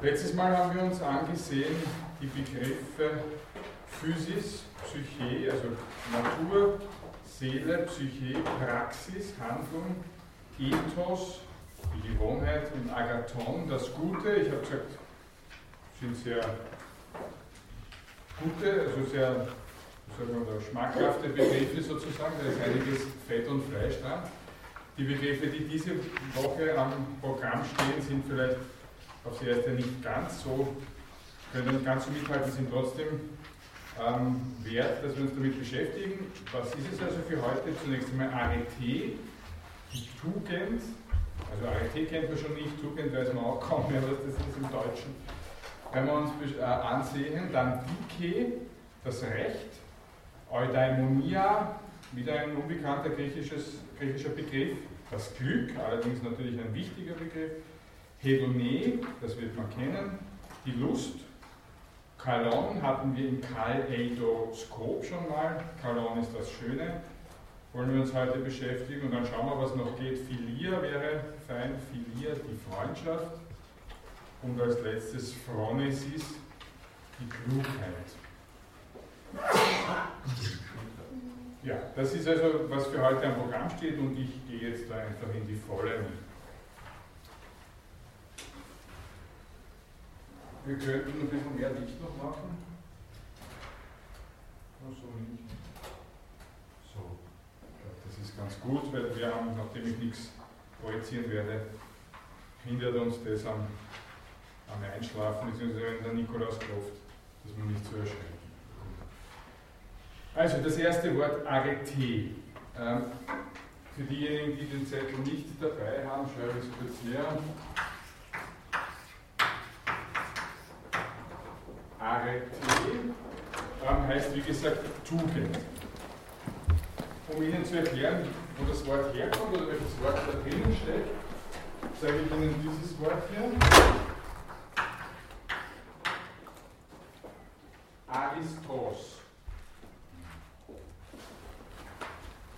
Letztes Mal haben wir uns angesehen die Begriffe Physis, Psyche, also Natur, Seele, Psyche, Praxis, Handlung, Ethos, die Gewohnheit und Agathon, das Gute. Ich habe gesagt, sind sehr gute, also sehr sagen wir, schmackhafte Begriffe sozusagen. Da ist einiges Fett und Fleisch dran. Die Begriffe, die diese Woche am Programm stehen, sind vielleicht aufs erste nicht ganz so, können nicht ganz so mithalten, sind trotzdem ähm, wert, dass wir uns damit beschäftigen. Was ist es also für heute? Zunächst einmal Arete, die Tugend. Also Arete kennt man schon nicht, Tugend weiß man auch kaum mehr, was das ist im Deutschen. Wenn wir uns äh, ansehen, dann Dike, das Recht, Eudaimonia, wieder ein unbekannter griechischer Begriff, das Glück, allerdings natürlich ein wichtiger Begriff, Hedone, das wird man kennen, die Lust. Kalon hatten wir im Kaleidoskop schon mal. Kalon ist das Schöne. Wollen wir uns heute beschäftigen und dann schauen wir, was noch geht. Philia wäre fein, Philia, die Freundschaft. Und als letztes Phronesis, die Klugheit. Ja, das ist also, was für heute am Programm steht und ich gehe jetzt da einfach in die Volle mit. Wir könnten ein bisschen mehr Licht noch machen. Nur so nicht. So, das ist ganz gut, weil wir haben, nachdem ich nichts projizieren werde, hindert uns das am, am Einschlafen, beziehungsweise wenn der Nikolaus klopft, dass man nicht zu erschrecken. Also das erste Wort Arete. Ähm, für diejenigen, die den Zettel nicht dabei haben, schreibe ich es kurz näher. Arete ähm, heißt wie gesagt Tugend. Um Ihnen zu erklären, wo das Wort herkommt oder welches Wort da drinnen steckt, sage ich Ihnen dieses Wort hier. Aristos.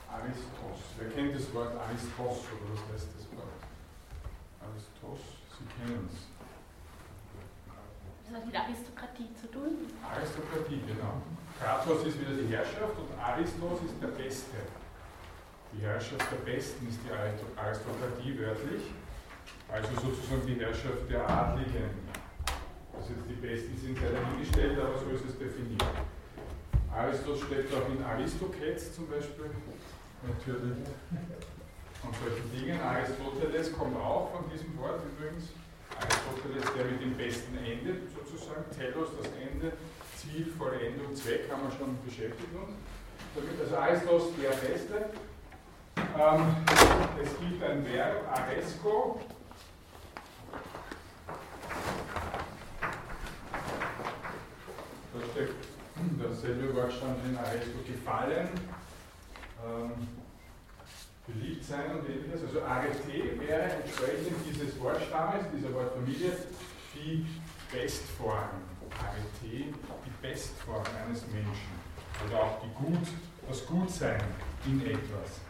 Aristos. Wer kennt das Wort Aristos oder was heißt das Wort? Aristos, Sie kennen es. Das hat mit Aristokratie zu tun. Aristokratie, genau. Kratos ist wieder die Herrschaft und Aristos ist der Beste. Die Herrschaft der Besten ist die Aristokratie wörtlich, also sozusagen die Herrschaft der Adligen. Also jetzt die Besten sind sehr dahingestellt, aber so ist es definiert. Aristos steckt auch in Aristokets zum Beispiel, natürlich. Und solche Dinge. Aristoteles kommt auch von diesem Wort übrigens. Aristoteles, der mit dem Besten endet, sozusagen. Telos, das Ende, Ziel, Vollendung, Zweck, haben wir schon beschäftigt uns. Also Aristos, der Beste. Ähm, es gibt ein Verb, Aresco. Da steckt dasselbe Wort stand in Aresco gefallen. Ähm, beliebt sein und ähnliches. Also Arete wäre entsprechend dieses Wortstammes, dieser Wortfamilie, die Bestform. Arete, die Bestform eines Menschen. Also auch die Gut, das Gutsein in etwas.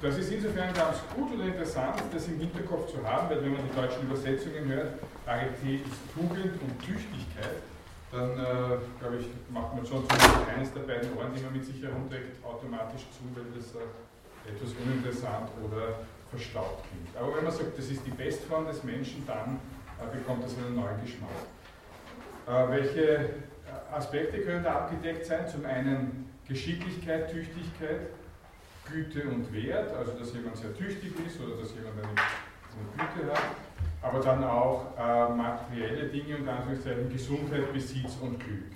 Das ist insofern ganz gut oder interessant, das im Hinterkopf zu haben, weil wenn man die deutschen Übersetzungen hört, Arete ist Tugend und Tüchtigkeit, dann äh, glaube ich, macht man schon zumindest eines der beiden Ohren, die man mit sich herumträgt, automatisch zu, weil das äh, etwas uninteressant oder verstaubt klingt. Aber wenn man sagt, das ist die Bestform des Menschen, dann äh, bekommt das einen neuen Geschmack. Äh, welche äh, Aspekte können da abgedeckt sein? Zum einen Geschicklichkeit, Tüchtigkeit, Güte und Wert, also dass jemand sehr tüchtig ist oder dass jemand eine, Güte hat, aber dann auch äh, materielle Dinge und Anführungszeichen Gesundheit, Besitz und Glück.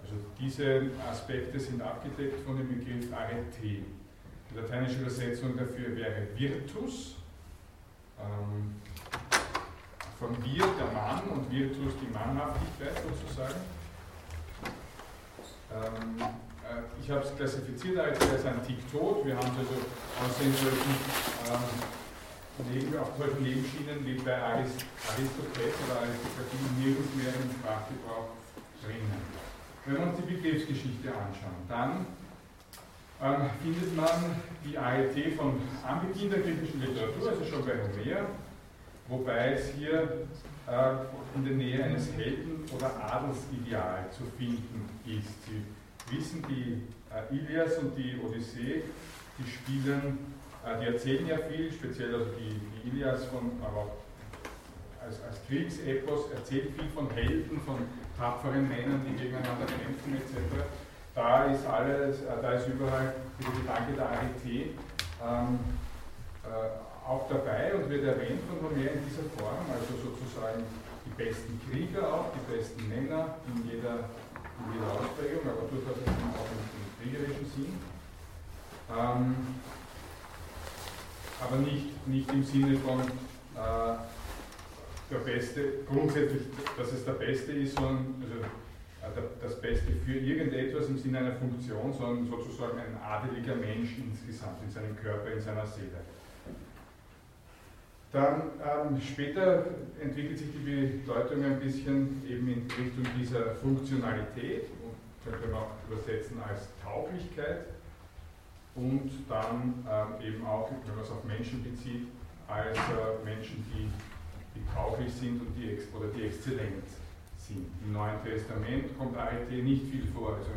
Also diese Aspekte sind abgedeckt von dem Begriff Arete. Die lateinische Übersetzung dafür wäre Virtus, ähm, von Vir der Mann und Virtus die Mannhaftigkeit sozusagen. Ähm, äh, ich habe es klassifiziert als, als ein Tick tot. Wir haben es also aus den solchen, ähm, Leben, auf solchen Lebensschienen wie bei Arist Aristoteles oder Aristokratie nirgends mehr im Sprachgebrauch drinnen. Wenn wir uns die Begriffsgeschichte anschauen, dann ähm, findet man die AET von Anbeginn der griechischen Literatur, also schon bei Homer, wobei es hier äh, in der Nähe eines Helden- oder Adelsideal zu finden ist. Sie wissen, die äh, Ilias und die Odyssee, die spielen, äh, die erzählen ja viel, speziell also die, die Ilias von, aber als, als Kriegsepos erzählt viel von Helden, von tapferen Männern, die gegeneinander kämpfen etc. Da ist alles, äh, da ist überall der Gedanke der Arete ähm, äh, auch dabei und wird erwähnt von Homer in dieser Form, also sozusagen die besten Krieger auch, die besten Männer in jeder, in jeder Ausprägung, aber durchaus auch im, kriegerischen Sinn. Ähm, aber nicht, nicht im Sinne von äh, der Beste, grundsätzlich, dass es der Beste ist, sondern also, das Beste für irgendetwas im Sinne einer Funktion, sondern sozusagen ein adeliger Mensch insgesamt, in seinem Körper, in seiner Seele. Dann ähm, später entwickelt sich die Bedeutung ein bisschen eben in Richtung dieser Funktionalität, und könnte man auch übersetzen als Tauglichkeit, und dann ähm, eben auch, wenn man es auf Menschen bezieht, als äh, Menschen, die, die tauglich sind und die, oder die exzellent sind. Im Neuen Testament kommt Arete nicht viel vor, also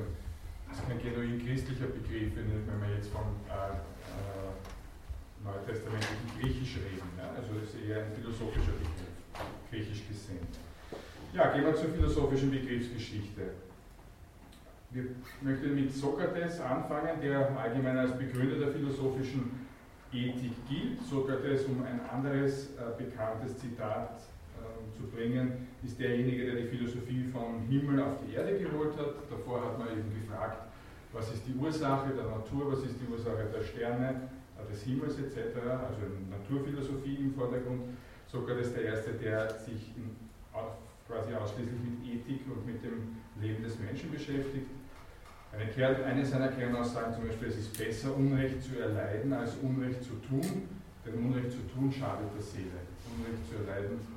das ist kein genuin christlicher Begriff, wenn man jetzt von äh, äh, neutestamentlichen Griechisch reden. Ja? Also das ist eher ein philosophischer Begriff, griechisch gesehen. Ja, gehen wir zur philosophischen Begriffsgeschichte. Wir möchten mit Sokrates anfangen, der allgemein als Begründer der philosophischen Ethik gilt. Sokrates, um ein anderes äh, bekanntes Zitat zu bringen, ist derjenige, der die Philosophie vom Himmel auf die Erde geholt hat. Davor hat man eben gefragt, was ist die Ursache der Natur, was ist die Ursache der Sterne, des Himmels etc., also Naturphilosophie im Vordergrund. Sokrates der Erste, der sich in, quasi ausschließlich mit Ethik und mit dem Leben des Menschen beschäftigt. Eine, Kern, eine seiner Kernaussagen zum Beispiel, es ist besser, Unrecht zu erleiden, als Unrecht zu tun, denn Unrecht zu tun schadet der Seele. Unrecht zu erleiden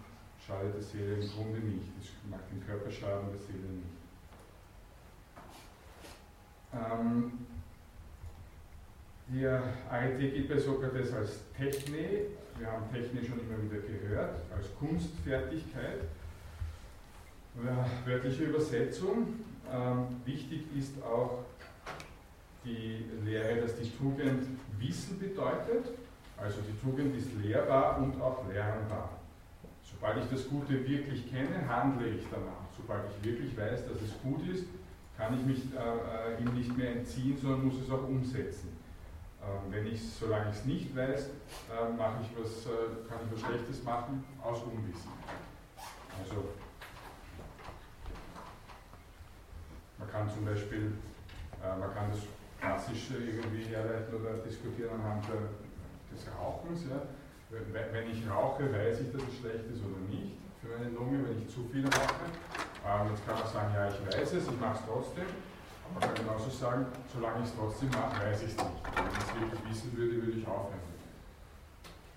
schadet der Seele im Grunde nicht. Es macht den Körper schaden, der Seele nicht. Ähm, die Arithmetik geht bei Sokrates als Techne, wir haben Techne schon immer wieder gehört, als Kunstfertigkeit. Wörtliche Übersetzung. Ähm, wichtig ist auch die Lehre, dass die Tugend Wissen bedeutet. Also die Tugend ist lehrbar und auch lernbar. Sobald ich das Gute wirklich kenne, handle ich danach. Sobald ich wirklich weiß, dass es gut ist, kann ich mich äh, äh ihm nicht mehr entziehen, sondern muss es auch umsetzen. Ähm, wenn ich, solange ich es nicht weiß, äh, mache ich was, äh, kann ich was Schlechtes machen aus Unwissen. Also man kann zum Beispiel, äh, man kann das klassisch irgendwie herleiten oder diskutieren anhand des Rauchens. Ja. Wenn ich rauche, weiß ich, dass es schlecht ist oder nicht für meine Lunge, wenn ich zu viel rauche. Ähm, jetzt kann man sagen, ja, ich weiß es, ich mache es trotzdem. Man kann genauso sagen, solange ich es trotzdem mache, weiß ich es nicht. Wenn ich es wirklich wissen würde, würde ich aufhören.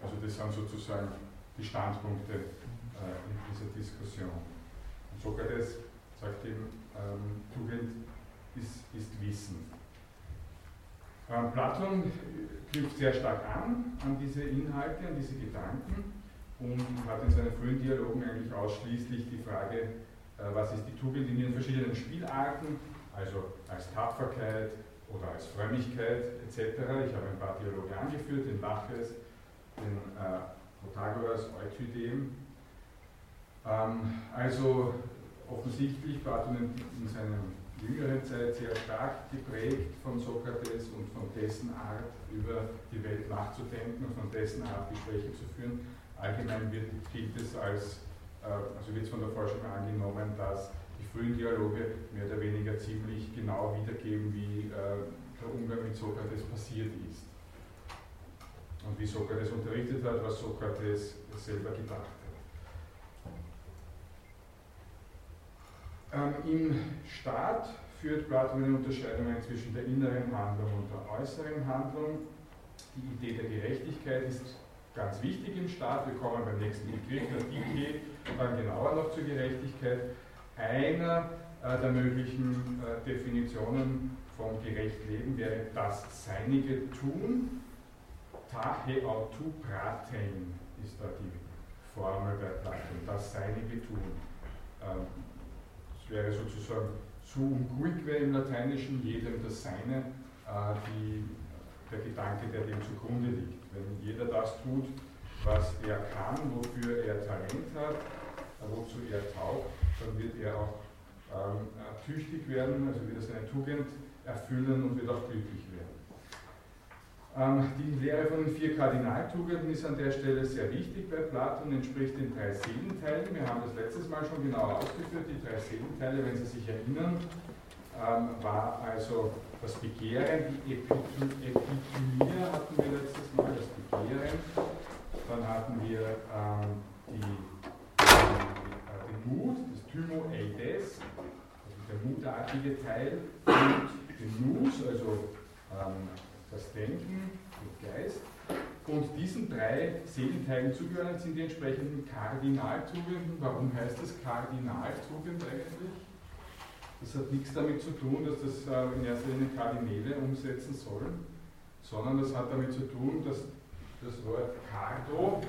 Also das sind sozusagen die Standpunkte äh, in dieser Diskussion. Und Sokrates sagt eben, ähm, Tugend ist, ist Wissen. Platon knüpft sehr stark an, an diese Inhalte, an diese Gedanken und hat in seinen frühen Dialogen eigentlich ausschließlich die Frage, äh, was ist die Tugend in ihren verschiedenen Spielarten, also als Tapferkeit oder als Frömmigkeit etc. Ich habe ein paar Dialoge angeführt, den Laches, den äh, Protagoras, Eutydem. Ähm, also offensichtlich Platon in, in seiner jüngeren Zeit sehr stark geprägt von Sokrates und von dessen Art, über die Welt nachzudenken und von dessen Art Gespräche zu führen. Allgemein wird, gilt es als, äh, also wird es von der Forschung angenommen, dass frühen Dialoge mehr oder weniger ziemlich genau wiedergeben, wie äh, der Umgang mit Sokrates passiert ist. Und wie Sokrates unterrichtet hat, was Sokrates selber gedacht hat. Ähm, Im Staat führt Platon eine Unterscheidung zwischen der inneren Handlung und der äußeren Handlung. Die Idee der Gerechtigkeit ist ganz wichtig im Staat. Wir kommen beim nächsten Begriff, der Dike, dann genauer noch zur Gerechtigkeit einer äh, der möglichen äh, Definitionen von gerecht leben wäre das Seinige tun. Tahe autu pratein ist da die Formel bei Platon, das Seinige tun. Ähm, das wäre sozusagen suum cuique im Lateinischen, jedem das Seine, äh, die, der Gedanke, der dem zugrunde liegt. Wenn jeder das tut, was er kann, wofür er Talent hat, wozu er taugt, dann wird er auch ähm, tüchtig werden, also wird er seine Tugend erfüllen und wird auch glücklich werden. Ähm, die Lehre von den vier Kardinaltugenden ist an der Stelle sehr wichtig bei Platon, entspricht den drei Seelenteilen. Wir haben das letztes Mal schon genau ausgeführt. Die drei Seelenteile, wenn Sie sich erinnern, ähm, war also das Begehren, die Epithymia hatten wir letztes Mal, das Begehren. Dann hatten wir ähm, die, äh, den Mut, das Thymoeides, also der mutartige Teil, und den Nus, also das Denken, den Geist. Und diesen drei Seelenteilen zugehören sind die entsprechenden Kardinaltugenden. Warum heißt das Kardinaltugend eigentlich? Das hat nichts damit zu tun, dass das äh, in erster Linie Kardinäle umsetzen sollen, sondern das hat damit zu tun, dass das Wort Cardo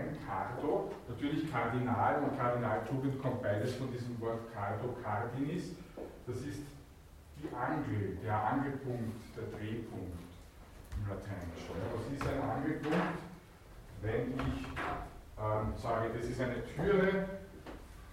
Latein Cardo, natürlich Kardinal und Kardinaltugend kommt beides von diesem Wort Cardo Cardinis. Das ist die Angel, der Angelpunkt, der Drehpunkt im Lateinischen. Was ist ein Angelpunkt? Wenn ich ähm, sage, das ist eine Türe,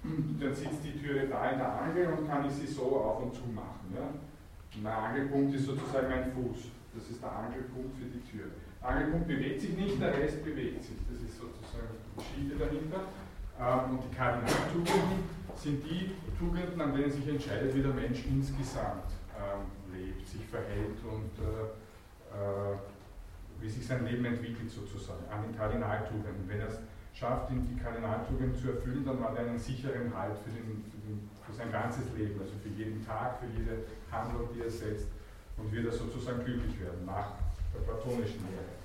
dann sitzt die Türe da in der Angel und kann ich sie so auf und zu machen. Ja? mein Angelpunkt ist sozusagen mein Fuß. Das ist der Angelpunkt für die Tür. Angelpunkt bewegt sich nicht, der Rest bewegt sich. Das ist sozusagen die Geschichte dahinter. Ähm, und die Kardinaltugenden sind die Tugenden, an denen sich entscheidet, wie der Mensch insgesamt ähm, lebt, sich verhält und äh, äh, wie sich sein Leben entwickelt sozusagen, an den Kardinaltugenden. Wenn er es schafft, die Kardinaltugenden zu erfüllen, dann hat er einen sicheren Halt für, den, für, den, für sein ganzes Leben, also für jeden Tag, für jede Handlung, die er setzt und wird er sozusagen glücklich werden nach der platonischen Lehre.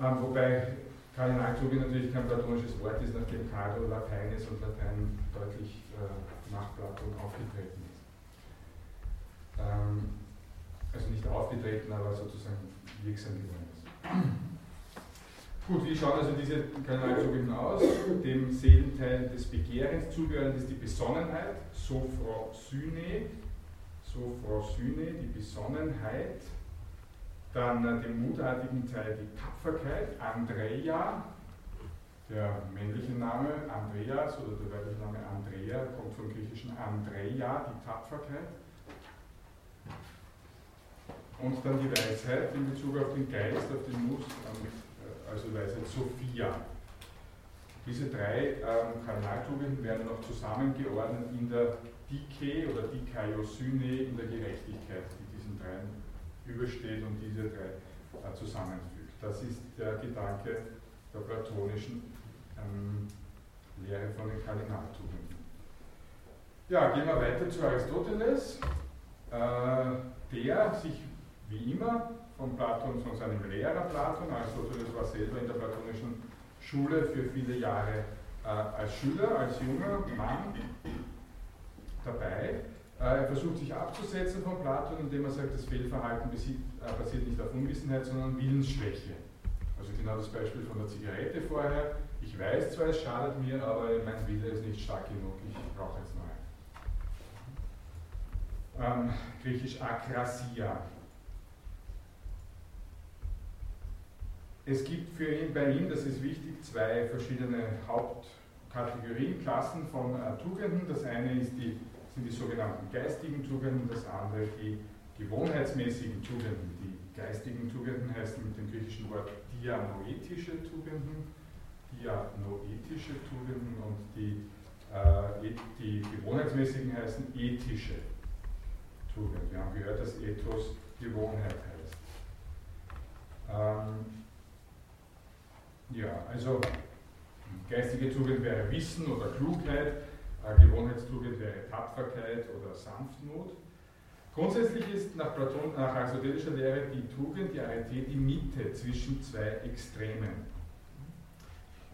Ähm, wobei Kardinaltugend natürlich kein platonisches Wort ist, nachdem Cardo Latein ist und Latein deutlich äh, nach Platon aufgetreten ist. Ähm, also nicht aufgetreten, aber sozusagen wirksam geworden ist. Gut, wie schauen also diese Kanalzugenden aus? Dem Seelenteil des Begehrens zugehörend ist die Besonnenheit, Sophrosyne, Sophrosyne, die Besonnenheit. Dann äh, dem mutartigen Teil die Tapferkeit, Andrea, der männliche Name Andreas oder der weibliche Name Andrea kommt vom griechischen Andrea, die Tapferkeit. Und dann die Weisheit in Bezug auf den Geist, auf den Mus, also Weisheit Sophia. Diese drei ähm, Kardinaltugenden werden noch zusammengeordnet in der Dike oder Dikaiosyne in der Gerechtigkeit, die diesen dreien übersteht und diese drei äh, zusammenfügt. Das ist der Gedanke der platonischen ähm, Lehre von den Kardinaltugenden. Ja, gehen wir weiter zu Aristoteles, äh, der sich wie immer von Platon, von seinem Lehrer Platon, Aristoteles war selber in der platonischen Schule für viele Jahre äh, als Schüler, als junger Mann dabei. Äh, er versucht sich abzusetzen von Platon, indem er sagt, das Fehlverhalten basiert, äh, basiert nicht auf Unwissenheit, sondern Willensschwäche. Also genau das Beispiel von der Zigarette vorher. Ich weiß zwar, es schadet mir, aber mein Wille ist nicht stark genug, ich brauche jetzt einen. Ähm, Griechisch Akrasia, Es gibt für ihn, bei ihm, das ist wichtig, zwei verschiedene Hauptkategorien, Klassen von äh, Tugenden. Das eine ist die, sind die sogenannten geistigen Tugenden, das andere die gewohnheitsmäßigen Tugenden. Die geistigen Tugenden heißen mit dem griechischen Wort dianoetische Tugenden, dianoetische Tugenden und die, äh, die gewohnheitsmäßigen heißen ethische Tugenden. Wir haben gehört, dass Ethos Gewohnheit heißt. Ähm, ja, also geistige Tugend wäre Wissen oder Klugheit, Gewohnheitstugend wäre Tapferkeit oder Sanftmut. Grundsätzlich ist nach, Platon, nach aristotelischer Lehre die Tugend, die Arete, die Mitte zwischen zwei Extremen.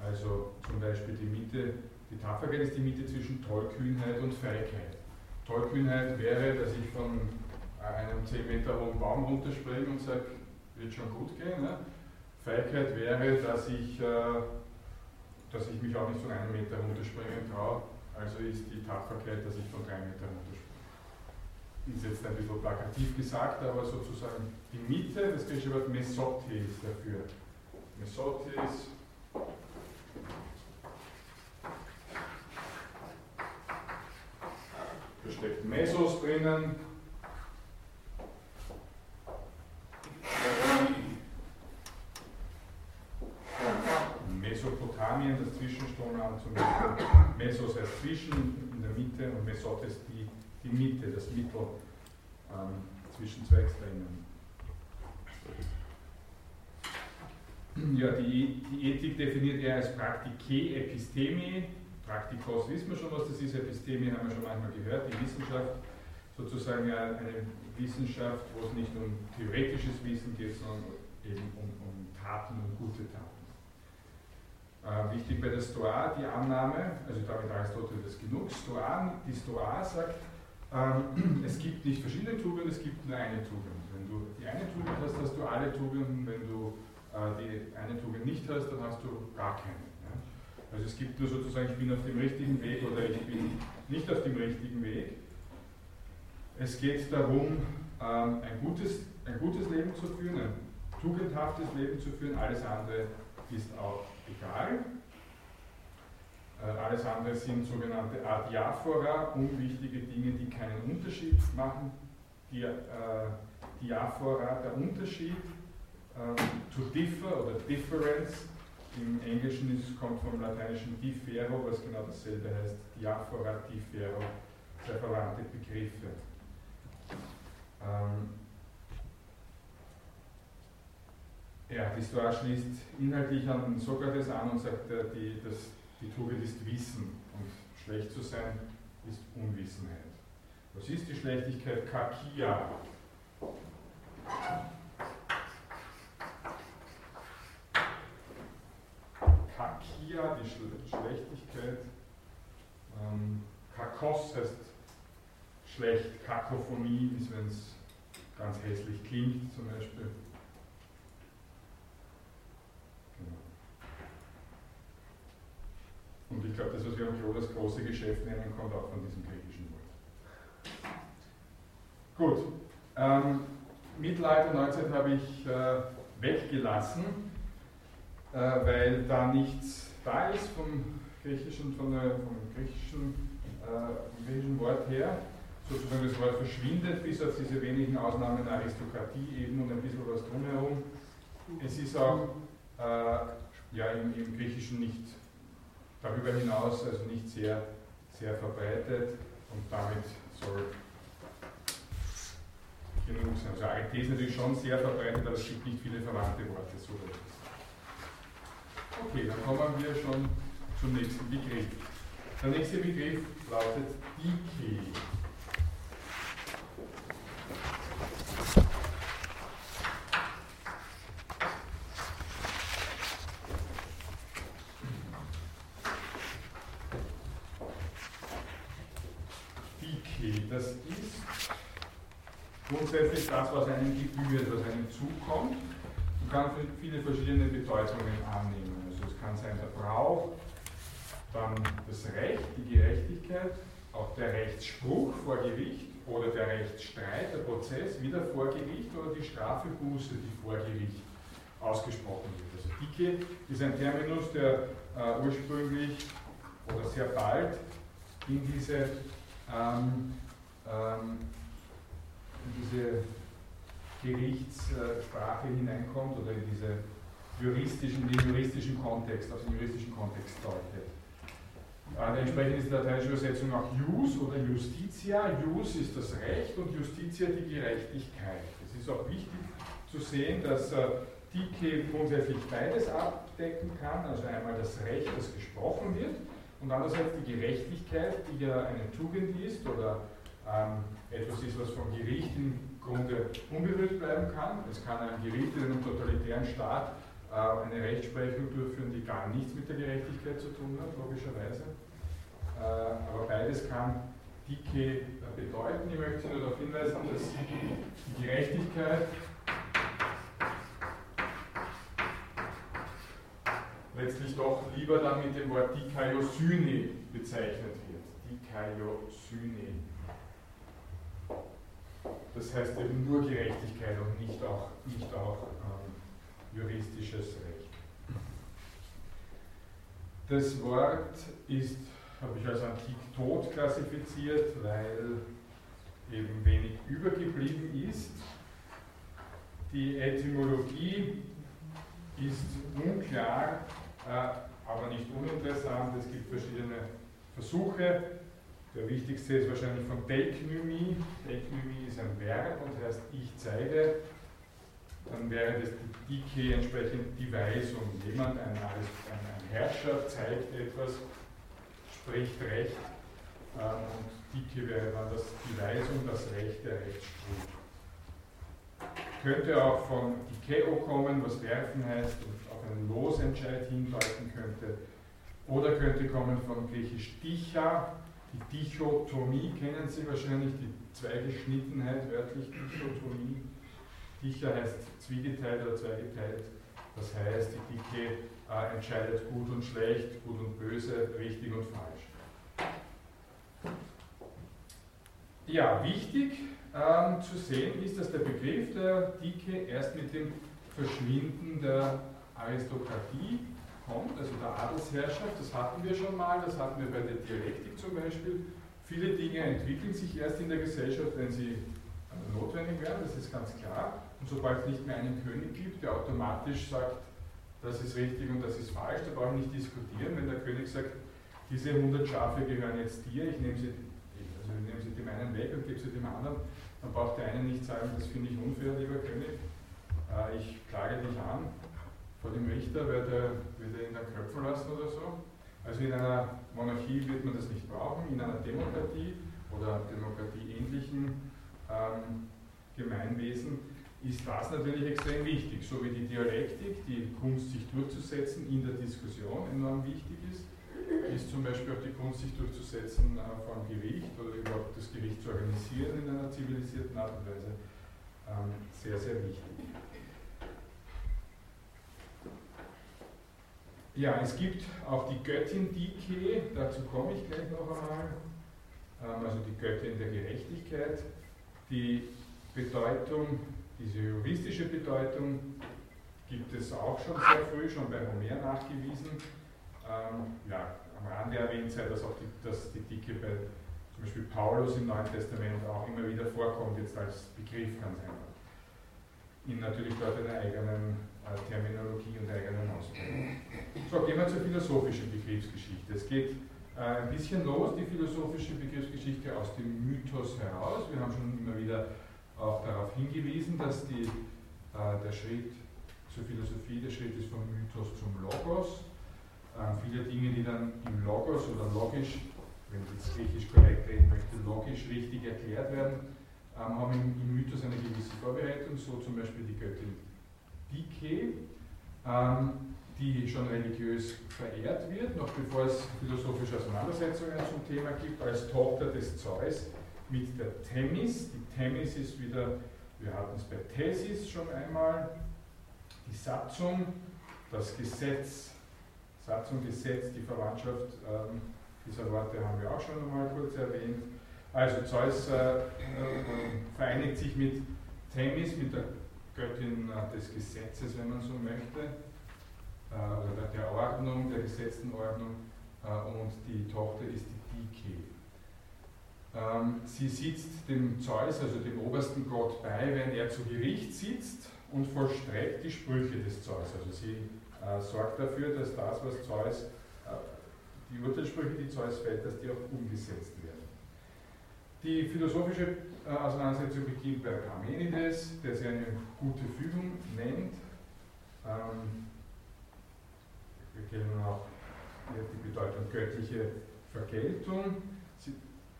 Also zum Beispiel die Mitte, die Tapferkeit ist die Mitte zwischen Tollkühnheit und Feigheit. Tollkühnheit wäre, dass ich von einem 10 Meter hohen Baum runterspringe und sage, wird schon gut gehen. Ne? Feigheit wäre, dass ich, äh, dass ich mich auch nicht von einem Meter runterspringen traue. Also ist die Tapferkeit, dass ich von drei Metern runterspringe. Ist jetzt ein bisschen plakativ gesagt, aber sozusagen die Mitte, das griechische Wort Mesote ist dafür. Mesote ist da steckt Mesos drinnen, Mesopotamien, das Zwischenstrom zum Mesos heißt zwischen, in der Mitte und Mesot ist die, die Mitte, das Mittel ähm, zwischen zwei Extremen. Ja, die, die Ethik definiert er als Praktike Episteme. Praktikos wissen wir schon, was das ist. Episteme haben wir schon manchmal gehört. Die Wissenschaft, sozusagen eine Wissenschaft, wo es nicht um theoretisches Wissen geht, sondern eben um, um Taten und gute Taten. Äh, wichtig bei der Stoa die Annahme, also damit Aristoteles genug. Stoa, die Stoa sagt, ähm, es gibt nicht verschiedene Tugenden, es gibt nur eine Tugend. Wenn du die eine Tugend hast, hast du alle Tugenden. Wenn du äh, die eine Tugend nicht hast, dann hast du gar keine. Ja? Also es gibt nur sozusagen, ich bin auf dem richtigen Weg oder ich bin nicht auf dem richtigen Weg. Es geht darum, ähm, ein gutes, ein gutes Leben zu führen, ein tugendhaftes Leben zu führen. Alles andere ist auch egal. Äh, alles andere sind sogenannte Adiaphora, unwichtige Dinge, die keinen Unterschied machen. Die, äh, Diaphora, der Unterschied, ähm, to differ oder difference, im Englischen ist, kommt vom lateinischen differo, was genau dasselbe heißt, Diaphora, differo, sehr verwandte Begriffe. Ähm, Ja, die Stoa schließt inhaltlich an Sokrates an und sagt, äh, die, das, die Tugend ist Wissen und schlecht zu sein ist Unwissenheit. Was ist die Schlechtigkeit? Kakia. Kakia, die Schlechtigkeit. Ähm, Kakos heißt schlecht, Kakophonie ist, wenn es ganz hässlich klingt, zum Beispiel. Und ich glaube, das, was wir am Klo das große Geschäft nennen, kommt auch von diesem griechischen Wort. Gut. Ähm, Mittelalter, Neuzeit habe ich äh, weggelassen, äh, weil da nichts da ist vom griechischen, von der, vom griechischen, äh, griechischen Wort her. Sozusagen das Wort verschwindet, bis auf diese wenigen Ausnahmen Aristokratie eben und ein bisschen was drumherum. Es ist auch äh, ja, im, im Griechischen nicht darüber hinaus also nicht sehr, sehr verbreitet und damit soll genug sein. Also Arete ist natürlich schon sehr verbreitet, aber es gibt nicht viele verwandte Worte. So okay, dann kommen wir schon zum nächsten Begriff. Der nächste Begriff lautet Dike. Das ist grundsätzlich das, was einem gebührt, was einem zukommt und kann viele verschiedene Bedeutungen annehmen. Also es kann sein der Brauch, dann das Recht, die Gerechtigkeit, auch der Rechtsspruch vor Gericht oder der Rechtsstreit, der Prozess wieder vor Gericht oder die Strafe Buße, die vor Gericht ausgesprochen wird. Also Dicke ist ein Terminus, der äh, ursprünglich oder sehr bald in diese ähm, ähm, in diese Gerichtssprache hineinkommt oder in diese juristischen, den juristischen Kontext, auf den juristischen Kontext deutet. Äh, entsprechend ist die lateinische Übersetzung auch Jus oder Justitia. Jus ist das Recht und Justitia die Gerechtigkeit. Es ist auch wichtig zu sehen, dass äh, Dike grundsätzlich beides abdecken kann, also einmal das Recht, das gesprochen wird, und andererseits die Gerechtigkeit, die ja eine Tugend ist oder ähm, etwas ist, was vom Gericht im Grunde unberührt bleiben kann. Es kann ein Gericht in einem totalitären Staat äh, eine Rechtsprechung durchführen, die gar nichts mit der Gerechtigkeit zu tun hat, logischerweise. Äh, aber beides kann dicke äh, bedeuten. Ich möchte Sie nur darauf hinweisen, dass die Gerechtigkeit letztlich doch lieber dann mit dem Wort Dikaiosyne bezeichnet wird. Dikaiosyne. Das heißt eben nur Gerechtigkeit und nicht auch, nicht auch ähm, juristisches Recht. Das Wort ist, habe ich als antik tot klassifiziert, weil eben wenig übergeblieben ist. Die Etymologie ist unklar, äh, aber nicht uninteressant. Es gibt verschiedene Versuche. Der wichtigste ist wahrscheinlich von Deiknymi. Deiknymi ist ein Verb und heißt ich zeige. Dann wäre das die Dike entsprechend die Weisung. Jemand, ein, ein Herrscher zeigt etwas, spricht Recht. Ähm, und Dike wäre dann das, die Weisung, das Recht, der Rechtsspruch. Könnte auch von Dikeo kommen, was werfen heißt und auf einen Losentscheid hindeuten könnte. Oder könnte kommen von griechisch Dicha, die Dichotomie kennen Sie wahrscheinlich, die Zweigeschnittenheit, wörtlich Dichotomie. Dicha heißt zwiegeteilt oder zweigeteilt. Das heißt, die Dike äh, entscheidet gut und schlecht, gut und böse, richtig und falsch. Ja, wichtig ähm, zu sehen ist, dass der Begriff der Dike erst mit dem Verschwinden der Aristokratie kommt, also der Adelsherrschaft, das hatten wir schon mal, das hatten wir bei der Dialektik zum Beispiel. Viele Dinge entwickeln sich erst in der Gesellschaft, wenn sie äh, notwendig werden, das ist ganz klar. Und sobald es nicht mehr einen König gibt, der automatisch sagt, das ist richtig und das ist falsch, da brauchen wir nicht diskutieren. Wenn der König sagt, diese 100 Schafe gehören jetzt dir, ich nehme sie, also ich nehme sie dem einen weg und gebe sie dem anderen, dann braucht der eine nicht sagen, das finde ich unfair, lieber König, äh, ich klage dich an vor dem Richter, wird er, wird er ihn dann köpfen lassen oder so. Also in einer Monarchie wird man das nicht brauchen, in einer Demokratie oder demokratieähnlichen ähm, Gemeinwesen ist das natürlich extrem wichtig, so wie die Dialektik, die Kunst sich durchzusetzen in der Diskussion enorm wichtig ist, ist zum Beispiel auch die Kunst sich durchzusetzen äh, vor dem Gericht oder überhaupt das Gericht zu organisieren in einer zivilisierten Art und Weise ähm, sehr, sehr wichtig. Ja, es gibt auch die Göttin Dike, dazu komme ich gleich noch einmal, ähm, also die Göttin der Gerechtigkeit. Die Bedeutung, diese juristische Bedeutung gibt es auch schon sehr früh, schon bei Homer nachgewiesen. Ähm, ja, am Rande erwähnt sei, dass auch die, dass die Dicke bei zum Beispiel Paulus im Neuen Testament auch immer wieder vorkommt, jetzt als Begriff ganz einfach. In natürlich dort einer eigenen Terminologie und eigenen Ausprägung. So, gehen wir zur philosophischen Begriffsgeschichte. Es geht äh, ein bisschen los, die philosophische Begriffsgeschichte aus dem Mythos heraus. Wir haben schon immer wieder auch darauf hingewiesen, dass die, äh, der Schritt zur Philosophie der Schritt ist vom Mythos zum Logos ähm, viele Dinge, die dann im Logos oder logisch, wenn ich jetzt griechisch korrekt reden möchte, logisch richtig erklärt werden, ähm, haben im, Mythos eine gewisse Vorbereitung, so zum Beispiel die Göttin Dike, ähm, die schon religiös verehrt wird, noch bevor es philosophische Auseinandersetzungen zum Thema gibt, als Tochter des Zeus mit der Themis. Die Themis ist wieder, wir hatten es bei Thesis schon einmal, die Satzung, das Gesetz Satzung, Gesetz, die Verwandtschaft ähm, dieser Worte haben wir auch schon einmal kurz erwähnt. Also Zeus äh, äh, vereinigt sich mit Themis, mit der Göttin äh, des Gesetzes, wenn man so möchte, äh, oder der Ordnung, der gesetzten Ordnung, äh, und die Tochter ist die Dike. Ähm, sie sitzt dem Zeus, also dem obersten Gott, bei, wenn er zu Gericht sitzt und vollstreckt die Sprüche des Zeus. Also sie sorgt dafür, dass das, was Zeus, die Urteilssprüche, die Zeus fällt, dass die auch umgesetzt werden. Die philosophische äh, Auseinandersetzung beginnt bei Parmenides, der sie eine gute Fügung nennt. Ähm, wir kennen auch die Bedeutung göttliche Vergeltung. Sie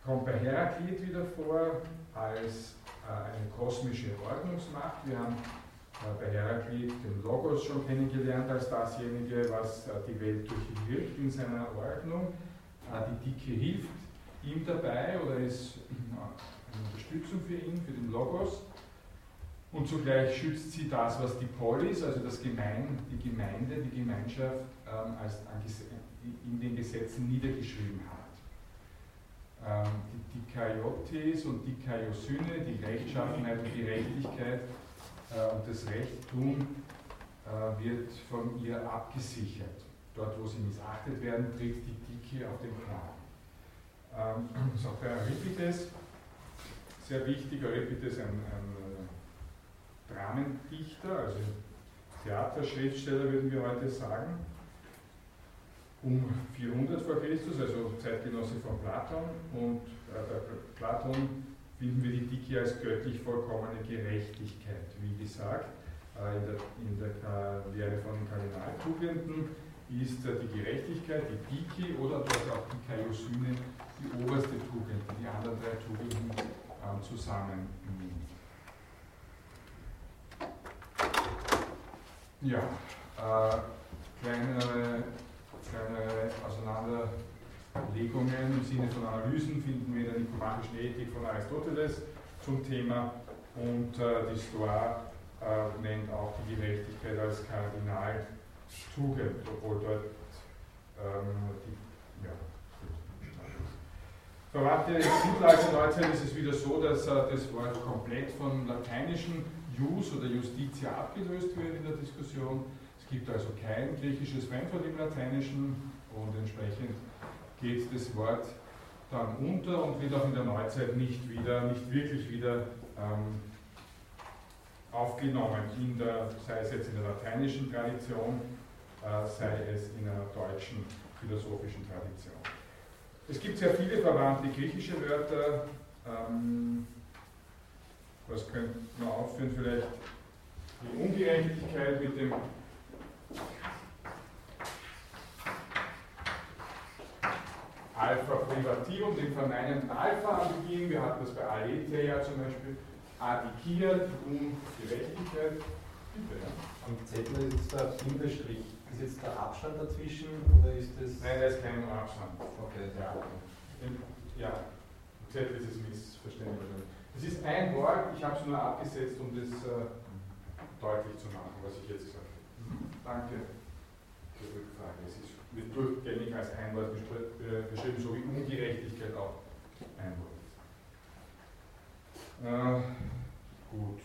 kommt bei Heraklit wieder vor als äh, eine kosmische Ordnungsmacht. Wir haben äh, bei Heraklit den Logos schon kennengelernt als dasjenige, was die Welt durchwirkt in seiner Ordnung. Die Dicke hilft ihm dabei oder ist eine Unterstützung für ihn, für den Logos. Und zugleich schützt sie das, was die Polis, also das Gemein, die Gemeinde, die Gemeinschaft ähm, als in den Gesetzen niedergeschrieben hat. Ähm, die Dikaiotes und Dikaiosyne, die Rechtschaffenheit und die Gerechtigkeit äh, und das Rechttum äh, wird von ihr abgesichert. Dort, wo sie missachtet werden, tritt die Diki auf den Plan. Ähm, auch bei Euripides sehr wichtig. Euripides ein, ein äh, Dramendichter, also Theaterschriftsteller würden wir heute sagen, um 400 vor Christus, also Zeitgenosse von Platon. Und äh, bei Platon finden wir die Diki als göttlich vollkommene Gerechtigkeit. Wie gesagt, äh, in der, in der Lehre von den Kardinaltugenden ist äh, die Gerechtigkeit, die Diki oder dort auch die Kaiosyne die oberste Tugend, die anderen drei Tugenden äh, zusammen. Ja, äh, kleinere, kleinere Auseinanderlegungen im Sinne von Analysen finden wir in der nikomachischen Ethik von Aristoteles zum Thema und äh, die Stoa äh, nennt auch die Gerechtigkeit als Kardinaltugend, obwohl dort ähm, die Verwandte Mittelalter, Neuzeit ist es wieder so, dass äh, das Wort komplett vom lateinischen Jus oder Justitia abgelöst wird in der Diskussion. Es gibt also kein griechisches Fremdwort im Lateinischen und entsprechend geht das Wort dann unter und wird auch in der Neuzeit nicht wieder, nicht wirklich wieder ähm, aufgenommen, in der, sei es jetzt in der lateinischen Tradition, äh, sei es in einer deutschen philosophischen Tradition. Es gibt sehr viele verwandte griechische Wörter. Ähm, was könnte man aufführen? Vielleicht die Ungerechtigkeit mit dem Alpha Privativum, dem verneinenden Alpha am Beginn. Wir hatten das bei Aletheia zum Beispiel. Adikia, die Ungerechtigkeit. Bitte, ja. Am Zettel ist der Bindestrich ist jetzt der Abstand dazwischen oder ist das. Nein, da ist kein Abstand. Okay. Ja, ja. Zettel ist es missverständlich. Es ist ein Wort, ich habe es nur abgesetzt, um das äh, deutlich zu machen, was ich jetzt gesagt habe. Mhm. Danke für die Rückfrage. Es ist, wird durchgängig als ein Wort äh, beschrieben, so wie Ungerechtigkeit auch ein Wort ist. Äh, gut.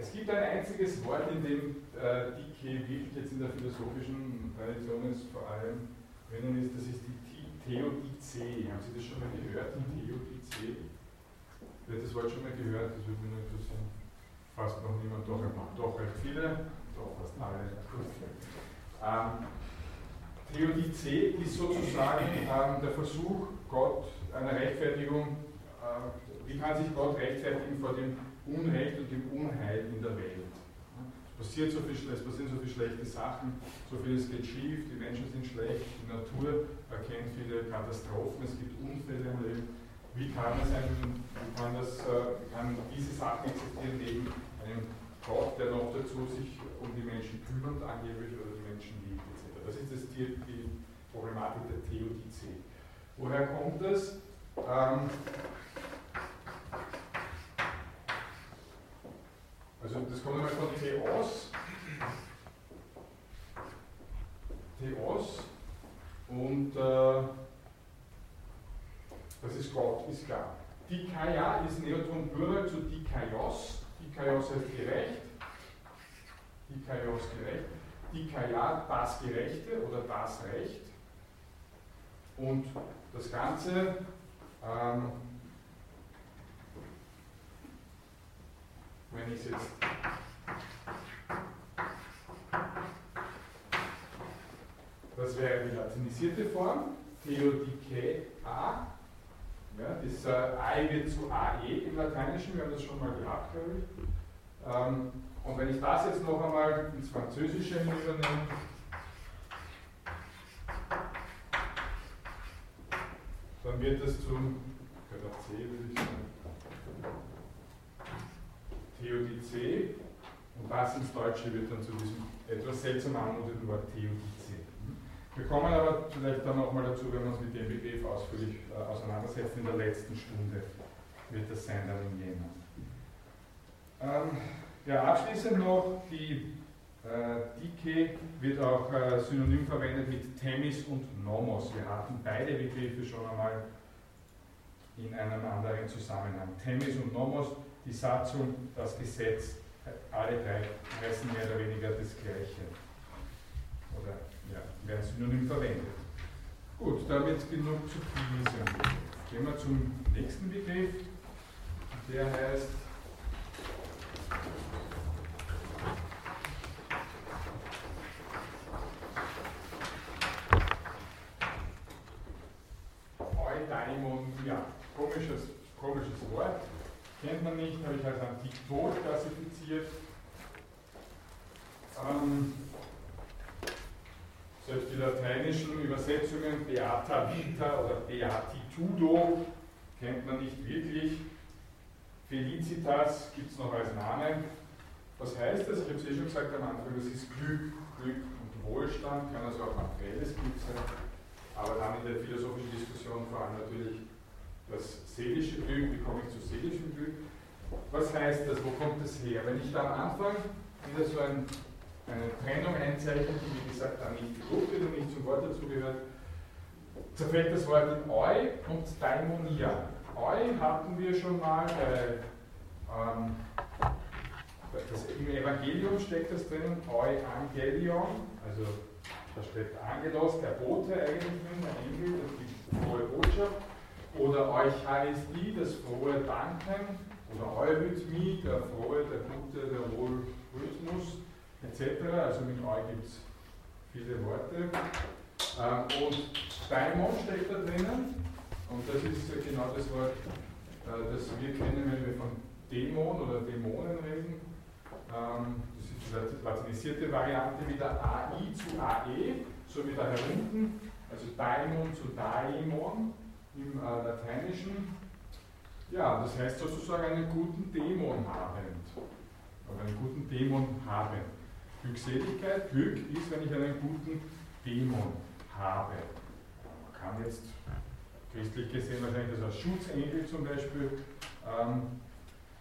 Es gibt ein einziges Wort, in dem äh, Dike wirklich jetzt in der philosophischen Tradition ist, vor allem drinnen ist, das ist die Theodizee. Haben Sie das schon mal gehört, die Theodizee? Wer das Wort schon mal gehört? Das würde mich nur interessieren. Fast noch niemand, doch, doch recht viele, doch fast alle. Ähm, Theodizee ist sozusagen ähm, der Versuch, Gott einer Rechtfertigung, äh, wie kann sich Gott rechtfertigen vor dem Unrecht und dem Unheil in der Welt. Es, passiert so viel, es passieren so viele schlechte Sachen, so vieles geht schief, die Menschen sind schlecht, die Natur erkennt viele Katastrophen, es gibt Unfälle im Leben. Wie kann, einen, wie kann, das, äh, kann diese Sachen existieren neben einem Gott, der noch dazu sich um die Menschen kümmert, angeblich, oder die Menschen liebt, etc. Das ist das, die, die Problematik der Theodizee. Woher kommt das? Ähm, Also das kommt einmal von Theos. Theos und äh, das ist Gott, ist klar. Dikaya ist Neutron Plural zu Dikaios. Dikaios heißt gerecht. Dikaios gerecht. Dikaya das Gerechte oder das Recht. Und das Ganze ähm, wenn ich es jetzt das wäre die latinisierte Form, Theodike A. Ja, das äh, I wird zu AE im Lateinischen, wir haben das schon mal gehabt, glaube ich. Ähm, und wenn ich das jetzt noch einmal ins Französische übernehme, dann wird das zum, C würde ich sagen, Theodizee und das ins Deutsche wird dann zu diesem etwas seltsam anmutenden Wort Theodizee. Wir kommen aber vielleicht dann nochmal dazu, wenn wir uns mit dem Begriff ausführlich äh, auseinandersetzen. In der letzten Stunde wird das sein, dann im Jänner. Ähm, ja, abschließend noch, die äh, Dike wird auch äh, synonym verwendet mit Themis und Nomos. Wir hatten beide Begriffe schon einmal in einem anderen Zusammenhang. Themis und Nomos, die Satzung, das Gesetz, alle drei heißen mehr oder weniger das Gleiche. Oder ja, werden synonym verwendet. Gut, damit genug zu diesem. Gehen wir zum nächsten Begriff. Der heißt Eudaimonia. Komisches, komisches Wort. Kennt man nicht, habe ich als Antiktot klassifiziert. Ähm, selbst die lateinischen Übersetzungen Beata Vita oder Beatitudo kennt man nicht wirklich. Felicitas gibt es noch als Name. Was heißt das? Ich habe es eh schon gesagt am Anfang, das ist Glück, Glück und Wohlstand, kann also auch materielles Glück sein, aber dann in der philosophischen Diskussion vor allem natürlich das seelische Glück, wie komme ich zu seelischem Glück? Was heißt das? Wo kommt das her? Wenn ich da am Anfang wieder so ein, eine Trennung einzeichne, die wie gesagt da nicht gedruckt wird und nicht zum Wort dazugehört, zerfällt das Wort in Eu und Daimonia. Eu hatten wir schon mal bei, ähm, das, im Evangelium steckt das drin, Euangelion, also da steht Angelos, der Bote eigentlich drin, der Engel, das ist die frohe Botschaft. Oder Eucharistie, das frohe Danken. Oder Eurythmie, der frohe, der gute, der Wohlrhythmus, etc. Also mit Eu gibt es viele Worte. Ähm, und Daimon steckt da drinnen. Und das ist genau das Wort, äh, das wir kennen, wenn wir von Dämon oder Dämonen reden. Ähm, das ist die latinisierte Variante wieder AI zu AE, so wie da herunten, also Daimon zu Daimon im äh, Lateinischen. Ja, das heißt sozusagen einen guten Dämon habend. Oder einen guten Dämon haben. Glückseligkeit, Glück ist, wenn ich einen guten Dämon habe. Man kann jetzt christlich gesehen wahrscheinlich das als Schutzengel zum Beispiel ähm,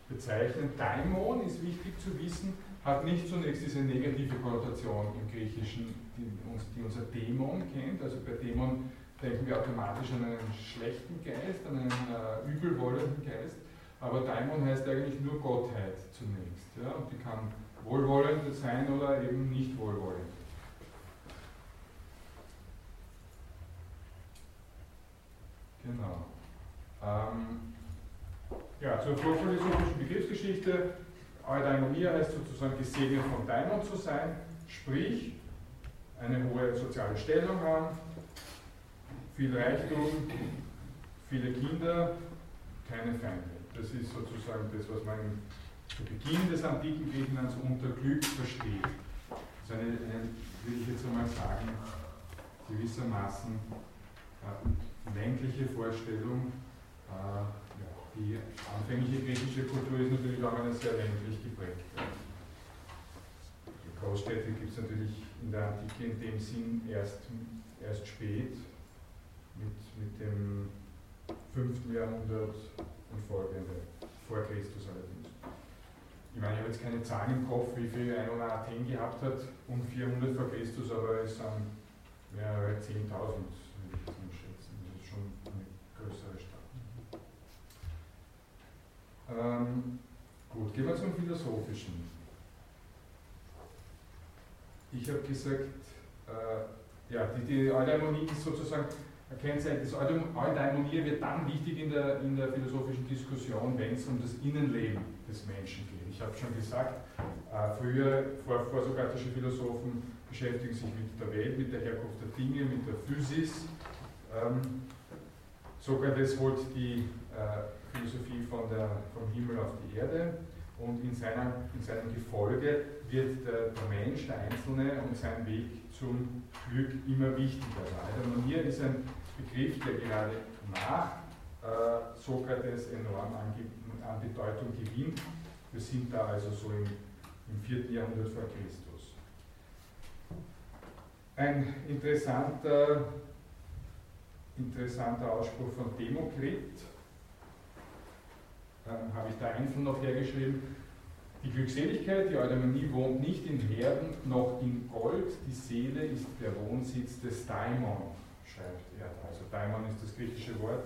bezeichnen. Daimon ist wichtig zu wissen, hat nicht zunächst diese negative Konnotation im Griechischen, die, uns, die unser Dämon kennt. Also bei Dämon denken wir automatisch an einen schlechten Geist, an einen äh, übelwollenden Geist. Aber Daimon heißt eigentlich nur Gottheit zunächst. Ja? Und die kann wohlwollend sein oder eben nicht wohlwollend. Genau. Ähm, ja, zur vorphilosophischen Begriffsgeschichte. Eudaimonia heißt sozusagen gesegnet von Daimon zu sein, sprich eine hohe soziale Stellung haben, viel Reichtum, viele Kinder, keine Feinde. Das ist sozusagen das, was man zu Beginn des antiken Griechenlands unter Glück versteht. Das ist eine, eine will ich jetzt einmal sagen, gewissermaßen äh, ländliche Vorstellung. Äh, ja, die anfängliche griechische Kultur ist natürlich auch eine sehr ländlich geprägt. Die Großstädte gibt es natürlich in der Antike in dem Sinn erst, erst spät, mit, mit dem 5. Jahrhundert und folgende, vor Christus allerdings. Ich meine, ich habe jetzt keine Zahlen im Kopf, wie viel Einwohner Athen gehabt hat um 400 vor Christus, aber es sind mehrere 10.000 schon eine größere Stadt. Ähm, gut, gehen wir zum Philosophischen. Ich habe gesagt, äh, ja, die, die Eudaimonie ist sozusagen ein Kennzeichen. Das Eudaimonie wird dann wichtig in der, in der philosophischen Diskussion, wenn es um das Innenleben des Menschen geht. Ich habe schon gesagt, äh, früher, vor, vorsokratische Philosophen beschäftigen sich mit der Welt, mit der Herkunft der Dinge, mit der Physis. Ähm, Sokrates holt die äh, Philosophie von der, vom Himmel auf die Erde und in seinem, in seinem Gefolge wird der, der, Mensch, der Einzelne und sein Weg zum Glück immer wichtiger. Also Eudaimonia ist ein Begriff, der gerade nach äh, Sokrates enorm an, an, Bedeutung gewinnt. Wir sind da also so im, im 4. Jahrhundert vor Christus. Ein interessanter interessanter Ausspruch von Demokrit. Ähm, Habe ich da einzeln noch hergeschrieben. Die Glückseligkeit, die Eudaimonie wohnt nicht in Herden noch in Gold, die Seele ist der Wohnsitz des Daimon, schreibt er. Daimon ist das griechische Wort.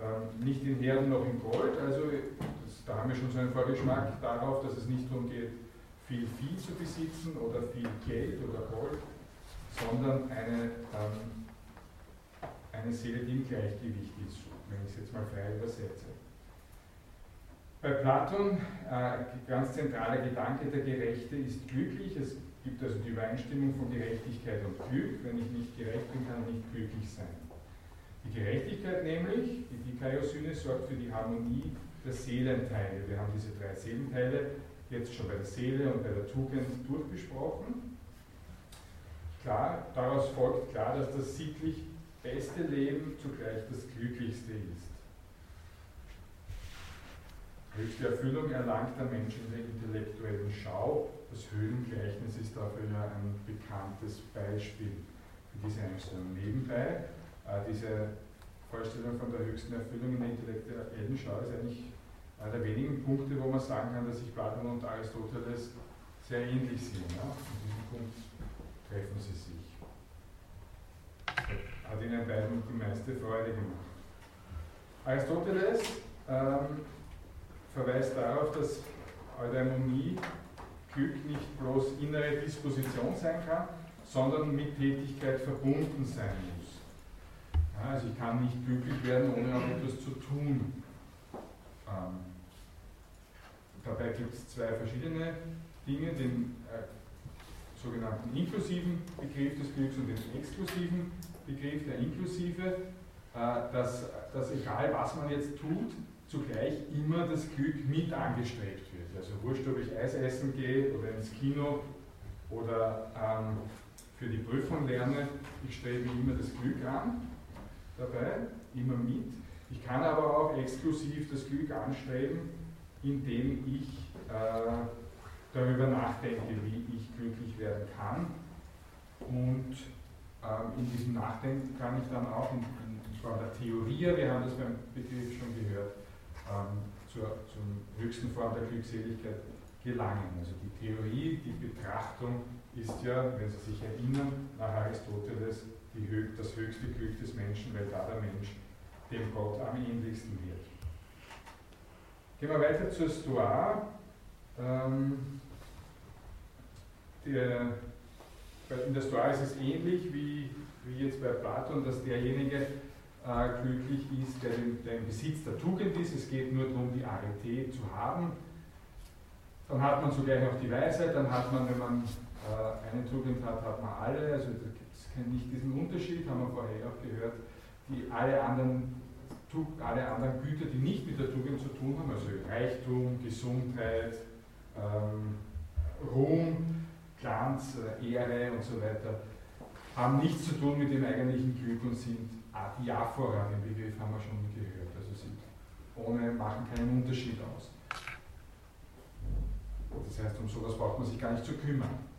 Ähm, nicht in Herden noch in Gold, also das, da haben wir schon so einen Vorgeschmack darauf, dass es nicht darum geht, viel Vieh zu besitzen oder viel Geld oder Gold, sondern eine, ähm, eine Seele, die im Gleichgewicht ist, wenn ich es jetzt mal frei übersetze. Bei Platon, äh, ganz zentraler Gedanke, der Gerechte ist glücklich. Es gibt also die Übereinstimmung von Gerechtigkeit und Glück. Wenn ich nicht gerecht bin, kann ich nicht glücklich sein. Die Gerechtigkeit nämlich, die Dikaiosyne, sorgt für die Harmonie der Seelenteile. Wir haben diese drei Seelenteile jetzt schon bei der Seele und bei der Tugend durchbesprochen. Klar, daraus folgt klar, dass das sittlich beste Leben zugleich das glücklichste ist. Höchste Erfüllung erlangt der Mensch in der intellektuellen Schau. Das Höhlengleichnis ist dafür ja ein bekanntes Beispiel für diese Einstellung. Nebenbei, diese Vorstellung von der höchsten Erfüllung in der intellektuellen Schau ist eigentlich einer der wenigen Punkte, wo man sagen kann, dass sich Platon und Aristoteles sehr ähnlich sind. Ja? In diesem Punkt treffen sie sich. Hat ihnen beiden die meiste Freude gemacht. Aristoteles ähm, verweist darauf, dass Eudaimonie Glück nicht bloß innere Disposition sein kann, sondern mit Tätigkeit verbunden sein also ich kann nicht glücklich werden, ohne auch etwas zu tun. Ähm, dabei gibt es zwei verschiedene Dinge, den äh, sogenannten inklusiven Begriff des Glücks und den exklusiven Begriff der inklusive, äh, dass, dass egal was man jetzt tut, zugleich immer das Glück mit angestrebt wird. Also wurscht, ob ich Eis essen gehe oder ins Kino oder ähm, für die Prüfung lerne, ich strebe immer das Glück an dabei, immer mit. Ich kann aber auch exklusiv das Glück anstreben, indem ich äh, darüber nachdenke, wie ich glücklich werden kann. Und ähm, in diesem Nachdenken kann ich dann auch in, in, Form der Theorie, wir haben das beim Begriff schon gehört, ähm, zur, zur höchsten Form der Glückseligkeit gelangen. Also die Theorie, die Betrachtung ist ja, wenn Sie sich erinnern, nach Aristoteles die, das höchste Glück des Menschen, weil da der Mensch dem Gott am ähnlichsten wird. Gehen wir weiter zur Stoa. Ähm, der, in der Stoa ist es ähnlich wie, wie jetzt bei Platon, dass derjenige, äh, glücklich ist, der, im Besitz der Tugend ist. Es geht nur darum, die Arete zu haben. Dann hat man zugleich noch die Weisheit, dann hat man, wenn man äh, eine Tugend hat, hat man alle. Also es nicht diesen Unterschied, haben wir vorher auch gehört, die alle anderen, alle anderen Güter, die nicht mit der Tugend zu tun haben, also Reichtum, Gesundheit, ähm, Ruhm, Glanz, äh, Ehre und so weiter, haben nichts zu tun mit dem eigentlichen Glück und sind Adiaphora, den Begriff haben wir schon gehört. Also sie ohne, machen keinen Unterschied aus. Das heißt, um sowas braucht man sich gar nicht zu kümmern.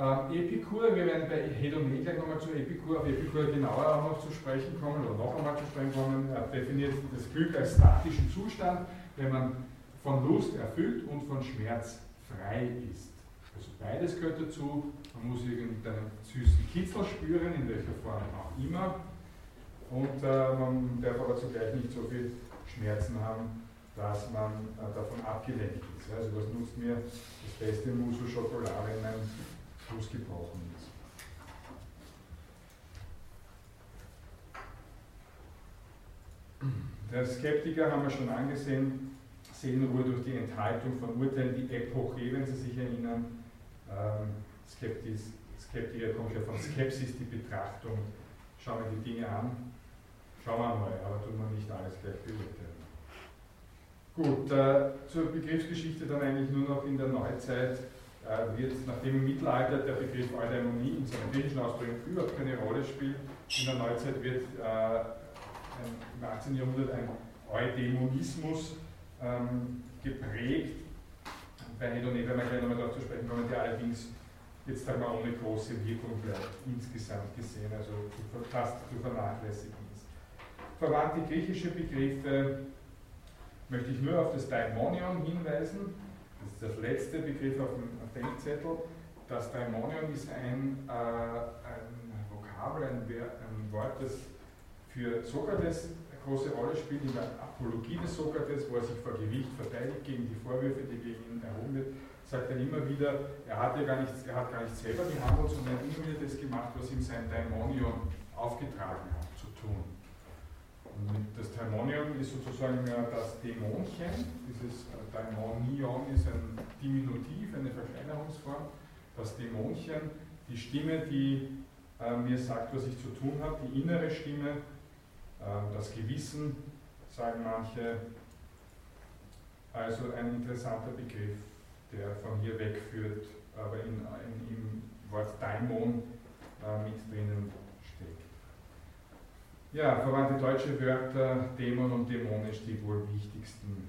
Ähm, Epikur, wir werden bei Hedone gleich nochmal zu Epikur, auf Epikur genauer auch noch zu sprechen kommen oder noch einmal zu sprechen kommen. Er definiert das Glück als statischen Zustand, wenn man von Lust erfüllt und von Schmerz frei ist. Also beides gehört dazu. Man muss irgendeinen süßen Kitzel spüren, in welcher Form auch immer und äh, man darf aber zugleich nicht so viel Schmerzen haben, dass man äh, davon abgelenkt ist. Also was nutzt mir das beste Musso Schokolade, wenn mein Fuß gebrochen ist. Der Skeptiker haben wir schon angesehen, Seelenruhe durch die Enthaltung von Urteilen, die Epoche, wenn Sie sich erinnern. Ähm, Skeptis, Skeptiker kommt ja von Skepsis, die Betrachtung. Schauen wir die Dinge an, Schauen wir mal, aber tun wir nicht alles gleich beurteilen. Gut, äh, zur Begriffsgeschichte dann eigentlich nur noch in der Neuzeit wird, nachdem im Mittelalter der Begriff Eudaimonie in seiner griechischen Ausprägung überhaupt keine Rolle spielt, in der Neuzeit wird äh, ein, im 18. Jahrhundert ein Eudämonismus ähm, geprägt. Bei Hedone werden wir gleich nochmal darauf zu sprechen kommen, der allerdings jetzt einmal ohne große Wirkung bleibt, insgesamt gesehen, also fast zu vernachlässigen verwandte griechische Begriffe möchte ich nur auf das Daimonion hinweisen. Das ist der letzte Begriff auf dem Denkzettel, das Daimonion ist ein, äh, ein Vokabel, ein, ein Wort, das für Sokrates eine große Rolle spielt in der Apologie des Sokrates, wo er sich vor Gericht verteidigt gegen die Vorwürfe, die gegen ihn erhoben wird, sagt er immer wieder, er hat ja gar nichts, er hat gar nicht selber gehandelt, sondern er immer wieder das gemacht, was ihm sein Daimonion aufgetragen hat zu tun. Das Daimonion ist sozusagen das Dämonchen, dieses äh, Daimonion ist ein Diminutiv, eine Verkleinerungsform, das Dämonchen, die Stimme, die äh, mir sagt, was ich zu tun habe, die innere Stimme, äh, das Gewissen, sagen manche. Also ein interessanter Begriff, der von hier wegführt, aber in, in, im Wort Daimon äh, mit drinnen. Ja, verwandte deutsche Wörter, Dämon und dämonisch, die wohl wichtigsten.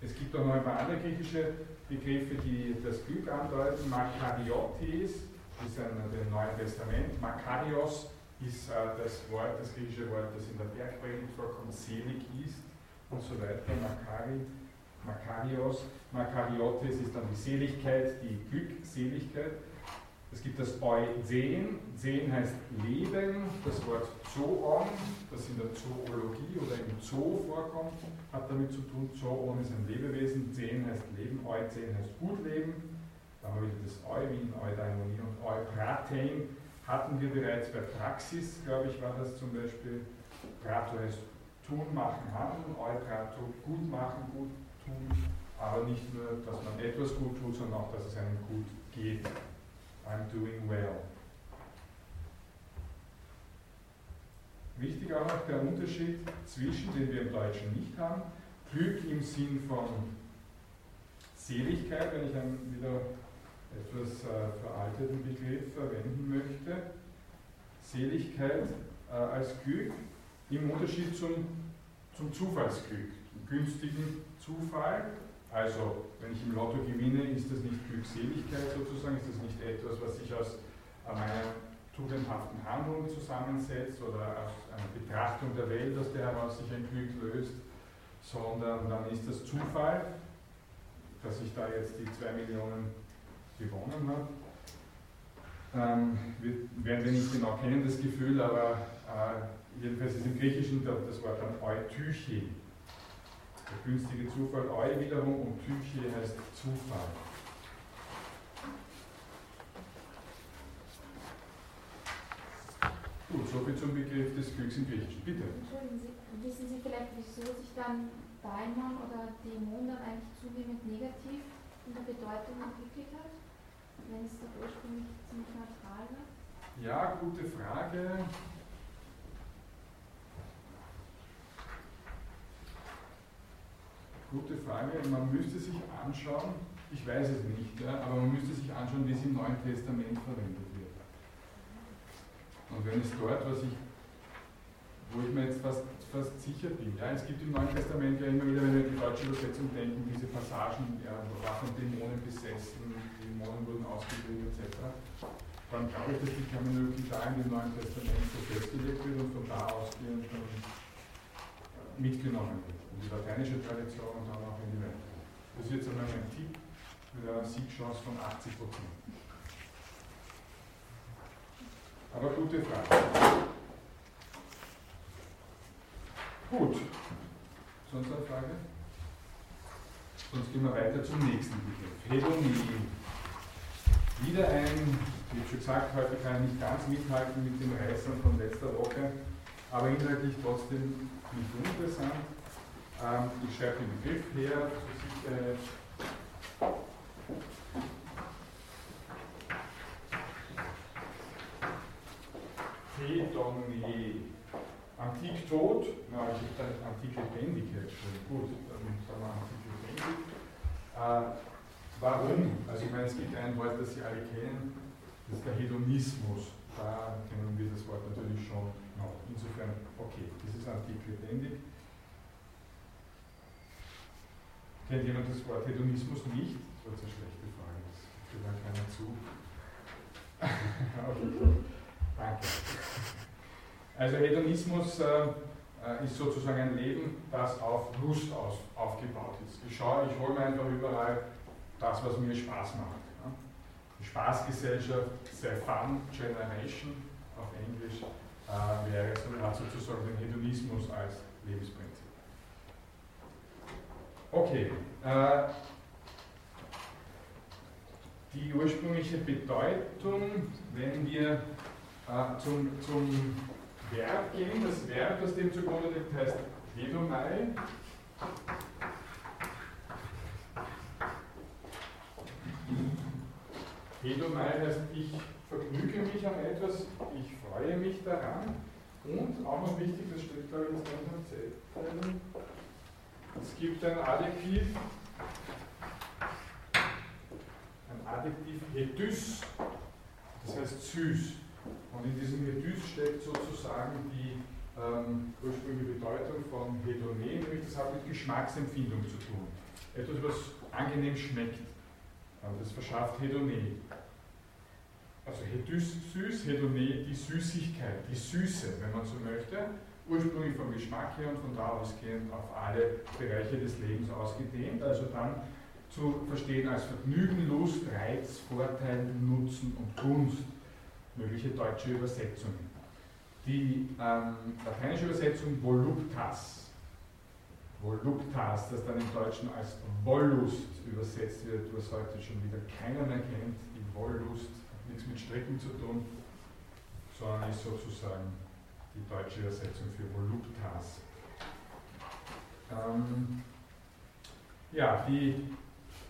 Es gibt auch noch ein paar andere griechische Begriffe, die das Glück andeuten. Makariotes, ist ein, im Neuen Testament. Makarios ist äh, das Wort, das griechische Wort, das in der Bergpredigt vorkommt, selig ist und so weiter. Makari, Makarios. Makariotes ist dann die Seligkeit, die Glückseligkeit. Es gibt das Euzen. Zen heißt Leben. Das Wort Zoon, das in der Zoologie oder im Zoo vorkommt, hat damit zu tun. Zoon ist ein Lebewesen. Zen heißt Leben. Euzen heißt gut leben. Da haben wir wieder das Euwin, Eudaimonie und Eupratein hatten wir bereits bei Praxis, glaube ich, war das zum Beispiel. Prato heißt tun, machen, handeln, Euprato gut machen, gut tun, aber nicht nur, dass man etwas gut tut, sondern auch, dass es einem gut geht. I'm doing well. Wichtig auch noch der Unterschied zwischen, den wir im Deutschen nicht haben, Glück im Sinn von Seligkeit, wenn ich dann wieder etwas äh, veralteten Begriff verwenden möchte. Seligkeit äh, als Glück im Unterschied zum, zum Zufallsglück, zum günstigen Zufall. Also, wenn ich im Lotto gewinne, ist das nicht Glückseligkeit sozusagen, ist das nicht etwas, was sich aus äh, meiner tugendhaften Handlung zusammensetzt oder aus einer Betrachtung der Welt, aus der heraus sich ein Glück löst, sondern dann ist das Zufall, dass ich da jetzt die zwei Millionen gewonnen hat. Ähm, wir werden wir nicht genau kennen, das Gefühl, aber äh, jedenfalls ist im Griechischen das Wort dann Eutyche. Der günstige Zufall, Eu wiederum und Tyche heißt Zufall. Gut, soviel zum Begriff des Glücks im Griechischen. Bitte. Entschuldigen Sie, wissen Sie vielleicht, wieso sich dann Daimon oder Dämon dann eigentlich zunehmend negativ in der Bedeutung entwickelt hat? wenn es doch ursprünglich ziemlich neutral war? Ja, gute Frage. Gute Frage. Man müsste sich anschauen, ich weiß es nicht, ja, aber man müsste sich anschauen, wie es im Neuen Testament verwendet wird. Und wenn es dort, was ich, wo ich mir jetzt fast, fast sicher bin, ja, es gibt im Neuen Testament ja immer wieder, wenn wir die deutsche Übersetzung denken, diese Passagen, ja, war von Dämonen besessen, Dämonen wurden ausgetrieben etc., dann glaube ich, dass die Terminologie da in dem Neuen Testament so festgelegt wird und von da ausgehend mitgenommen wird. Die lateinische Tradition und dann auch in die Welt. Das ist jetzt einmal mein Tipp mit einer Siegchance von 80 Prozent. Aber gute Frage. Gut. Sonst eine Frage? Sonst gehen wir weiter zum nächsten Begriff. Hedonie. Wieder ein, wie ich schon gesagt, heute kann ich nicht ganz mithalten mit den Reißern von letzter Woche, aber inhaltlich trotzdem nicht uninteressant. Ähm, ich schreibe den Begriff her. Hedonier. Antik tot, na, ich habe da antike Lebendigkeit schon. Gut, dann sagen wir antike lebendig. Äh, Warum? Also ich meine, es gibt ein Wort, das Sie alle kennen, das ist der Hedonismus. Da kennen wir das Wort natürlich schon noch. Insofern, okay, dieses Artikel lebendig. Kennt jemand das Wort Hedonismus nicht? Das war eine schlechte Frage, das führt dann keiner zu. Danke. Also Hedonismus äh, ist sozusagen ein Leben, das auf Lust aus, aufgebaut ist. Ich schaue, ich hole mir einfach überall das, was mir Spaß macht. Ja. Die Spaßgesellschaft, the Fun Generation auf Englisch, äh, wäre sozusagen den Hedonismus als Lebensprinzip. Okay. Äh, die ursprüngliche Bedeutung, wenn wir äh, zum, zum Verb gehen, das Verb, das dem zugrunde liegt, heißt Hedomai. Hedomai heißt, ich vergnüge mich an etwas, ich freue mich daran. Und auch noch wichtig, das steht glaube ich jetzt nicht am Zettel, es gibt ein Adjektiv, ein Adjektiv Hedys, das heißt süß. Und in diesem Hedys steckt sozusagen die ähm, ursprüngliche Bedeutung von Hedone, nämlich das hat mit Geschmacksempfindung zu tun. Etwas, was angenehm schmeckt. Das verschafft Hedone. Also Hedys süß, Hedone die Süßigkeit, die Süße, wenn man so möchte. Ursprünglich vom Geschmack her und von da ausgehend auf alle Bereiche des Lebens ausgedehnt. Also dann zu verstehen als Vergnügen, Lust, Reiz, Vorteil, Nutzen und Gunst. Mögliche deutsche Übersetzungen. Die ähm, lateinische Übersetzung Voluptas, Voluptas, das dann im Deutschen als Wollust übersetzt wird, was heute schon wieder keiner mehr kennt. Die Wollust hat nichts mit Stricken zu tun, sondern ist sozusagen die deutsche Übersetzung für Voluptas. Ähm, ja, die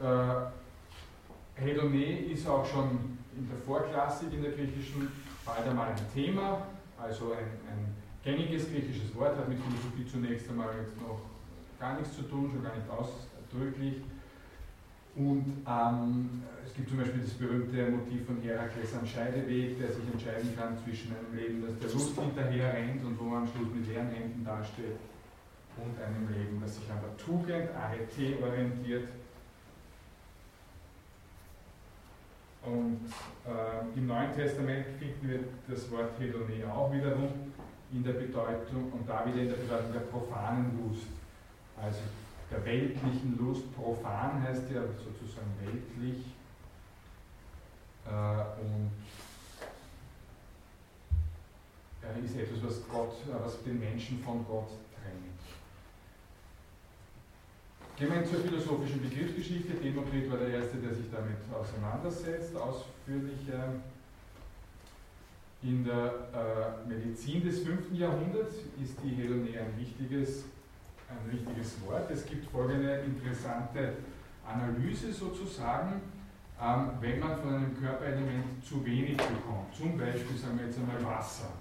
äh, Hedone ist auch schon in der Vorklassik in der griechischen bald einmal ein Thema, also ein, ein gängiges griechisches Wort, hat mit Philosophie zunächst einmal jetzt noch gar nichts zu tun, schon gar nicht ausdrücklich. Und ähm, es gibt zum Beispiel das berühmte Motiv von Herakles am Scheideweg, der sich entscheiden kann zwischen einem Leben, das der Lust hinterher rennt und wo man am Schluss mit leeren Händen dasteht, und einem Leben, das sich an der Tugend, ART, orientiert. Und äh, im Neuen Testament finden wir das Wort Hedone auch wiederum in der Bedeutung und da wieder in der Bedeutung der profanen Lust. Also der weltlichen Lust. Profan heißt ja sozusagen weltlich. Äh, und er ist etwas, was, Gott, was den Menschen von Gott trennt. Gehen wir zur philosophischen Begriffsgeschichte. Demokrit war der Erste, der sich damit auseinandersetzt, ausführlicher. In der äh, Medizin des 5. Jahrhunderts ist die Hedonie ein wichtiges ein wichtiges Wort. Es gibt folgende interessante Analyse sozusagen, ähm, wenn man von einem Körperelement zu wenig bekommt, zum Beispiel sagen wir jetzt einmal Wasser.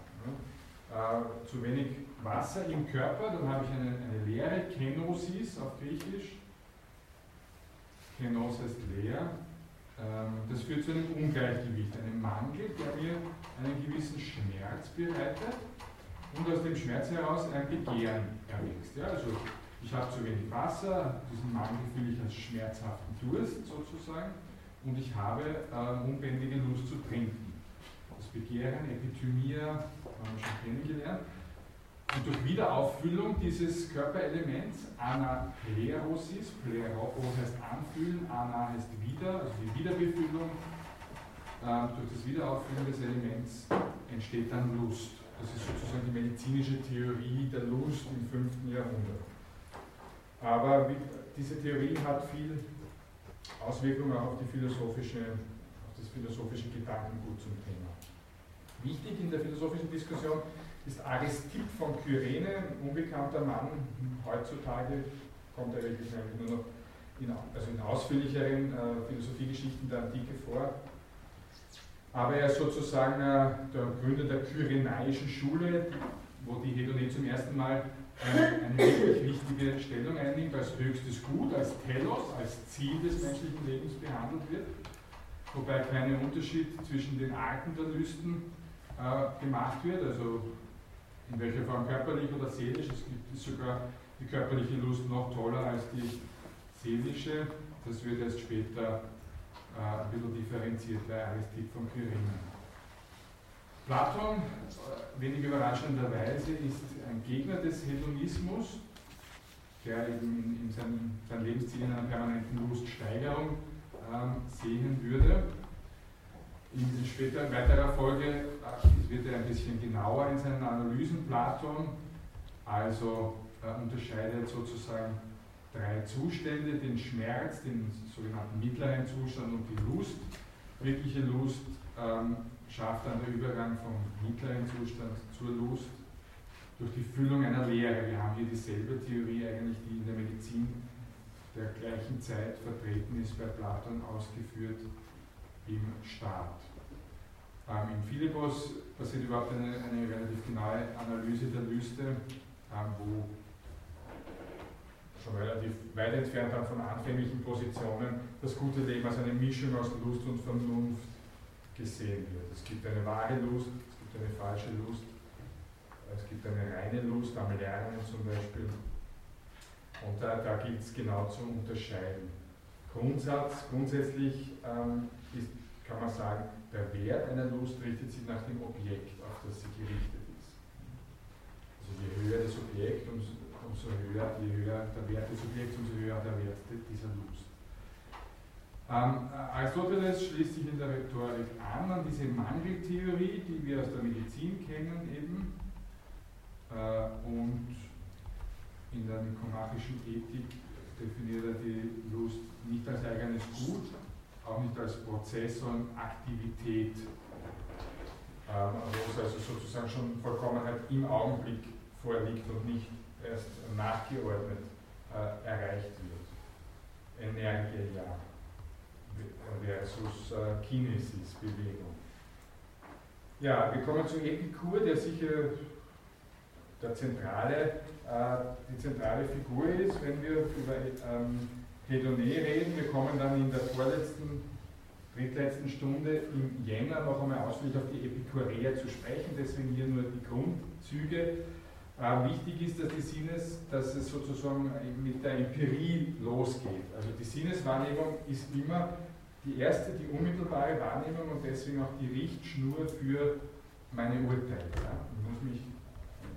Äh, zu wenig Wasser im Körper, dann habe ich eine, eine leere Kenosis auf Griechisch. Kenos heißt leer. Ähm, das führt zu einem Ungleichgewicht, einem Mangel, der mir einen gewissen Schmerz bereitet und aus dem Schmerz heraus ein Begehren erwächst. Ja, also ich habe zu wenig Wasser, diesen Mangel fühle ich als schmerzhaften Durst sozusagen und ich habe äh, unbändige Lust zu trinken. Das Begehren, Epithymia, haben wir schon kennengelernt. Und durch Wiederauffüllung dieses Körperelements, Anaplerosis, Plero heißt anfühlen, Ana heißt wieder, also die Wiederbefüllung, äh, durch das Wiederauffüllen des Elements entsteht dann Lust. Das ist sozusagen die medizinische Theorie der Lust im 5. Jahrhundert. Aber diese Theorie hat viel Auswirkungen auch auf, die philosophische, auf das philosophische Gedankengut zum Thema. Wichtig in der philosophischen Diskussion ist Aristipp von Kyrene, ein unbekannter Mann. Heutzutage kommt er wirklich nur noch in, also in ausführlicheren äh, Philosophiegeschichten der Antike vor. Aber er ist sozusagen äh, der Gründer der kyrenaischen Schule, wo die Hedonie zum ersten Mal eine, eine wirklich wichtige Stellung einnimmt, als höchstes Gut, als Telos, als Ziel des menschlichen Lebens behandelt wird, wobei kein Unterschied zwischen den Arten der Lüsten äh, gemacht wird, also in welcher Form körperlich oder seelisch. Es gibt sogar die körperliche Lust noch toller als die seelische. Das wird erst später äh, ein bisschen differenziert bei Aristipp von Kyrene. Platon, äh, wenig überraschenderweise, ist ein Gegner des Hedonismus, der eben in seinem, seinem Lebensziel in einer permanenten Luststeigerung ähm, sehen würde. In späteren weiterer Folge äh, wird er ein bisschen genauer in seinen Analysen Platon, also äh, unterscheidet sozusagen drei Zustände, den Schmerz, den sogenannten mittleren Zustand und die Lust. Wirkliche Lust ähm, schafft dann der Übergang vom mittleren Zustand zur Lust durch die Füllung einer Lehre. Wir haben hier dieselbe Theorie eigentlich, die in der Medizin der gleichen Zeit vertreten ist, bei Platon ausgeführt im Staat. Ähm, Im Philippos passiert überhaupt eine, eine, relativ genaue Analyse der Lüste, ähm, wo schon relativ weit entfernt dann von anfänglichen Positionen das gute Leben als eine Mischung aus Lust und Vernunft gesehen wird. Es gibt eine wahre Lust, es gibt eine falsche Lust, es gibt eine reine Lust am Lernen zum Beispiel. Und da, da gilt es genau zu unterscheiden. Grundsatz, grundsätzlich ähm, ist, kann man sagen, der Wert einer Lust richtet sich nach dem Objekt, auf das sie gerichtet ist. Also je höher das Objekt, umso, umso höher, je höher der Wert des Objekts, umso höher der Wert dieser Lust. Ähm, Aristoteles schließt sich in der Rhetorik an an diese Mangeltheorie, die wir aus der Medizin kennen eben, äh, und in der nikomachischen Ethik definiert er die Lust nicht als eigenes Gut, auch nicht als Prozess, sondern Aktivität, ähm, wo es also sozusagen schon Vollkommenheit im Augenblick vorliegt und nicht erst nachgeordnet äh, erreicht wird. Energie, ja, versus äh, Kinesis, Bewegung. Ja, wir kommen zu Epikur, der sicher der zentrale, äh, die zentrale Figur ist, wenn wir über ähm, Hedonie reden. Wir kommen dann in der vorletzten, drittletzten Stunde im Jänner noch einmal ausführlich auf die Epikureer zu sprechen, deswegen hier nur die Grundzüge. Wichtig ist, dass die Sinnes, dass es sozusagen mit der Empirie losgeht. Also die Sinneswahrnehmung ist immer die erste, die unmittelbare Wahrnehmung und deswegen auch die Richtschnur für meine Urteile. Ich muss mich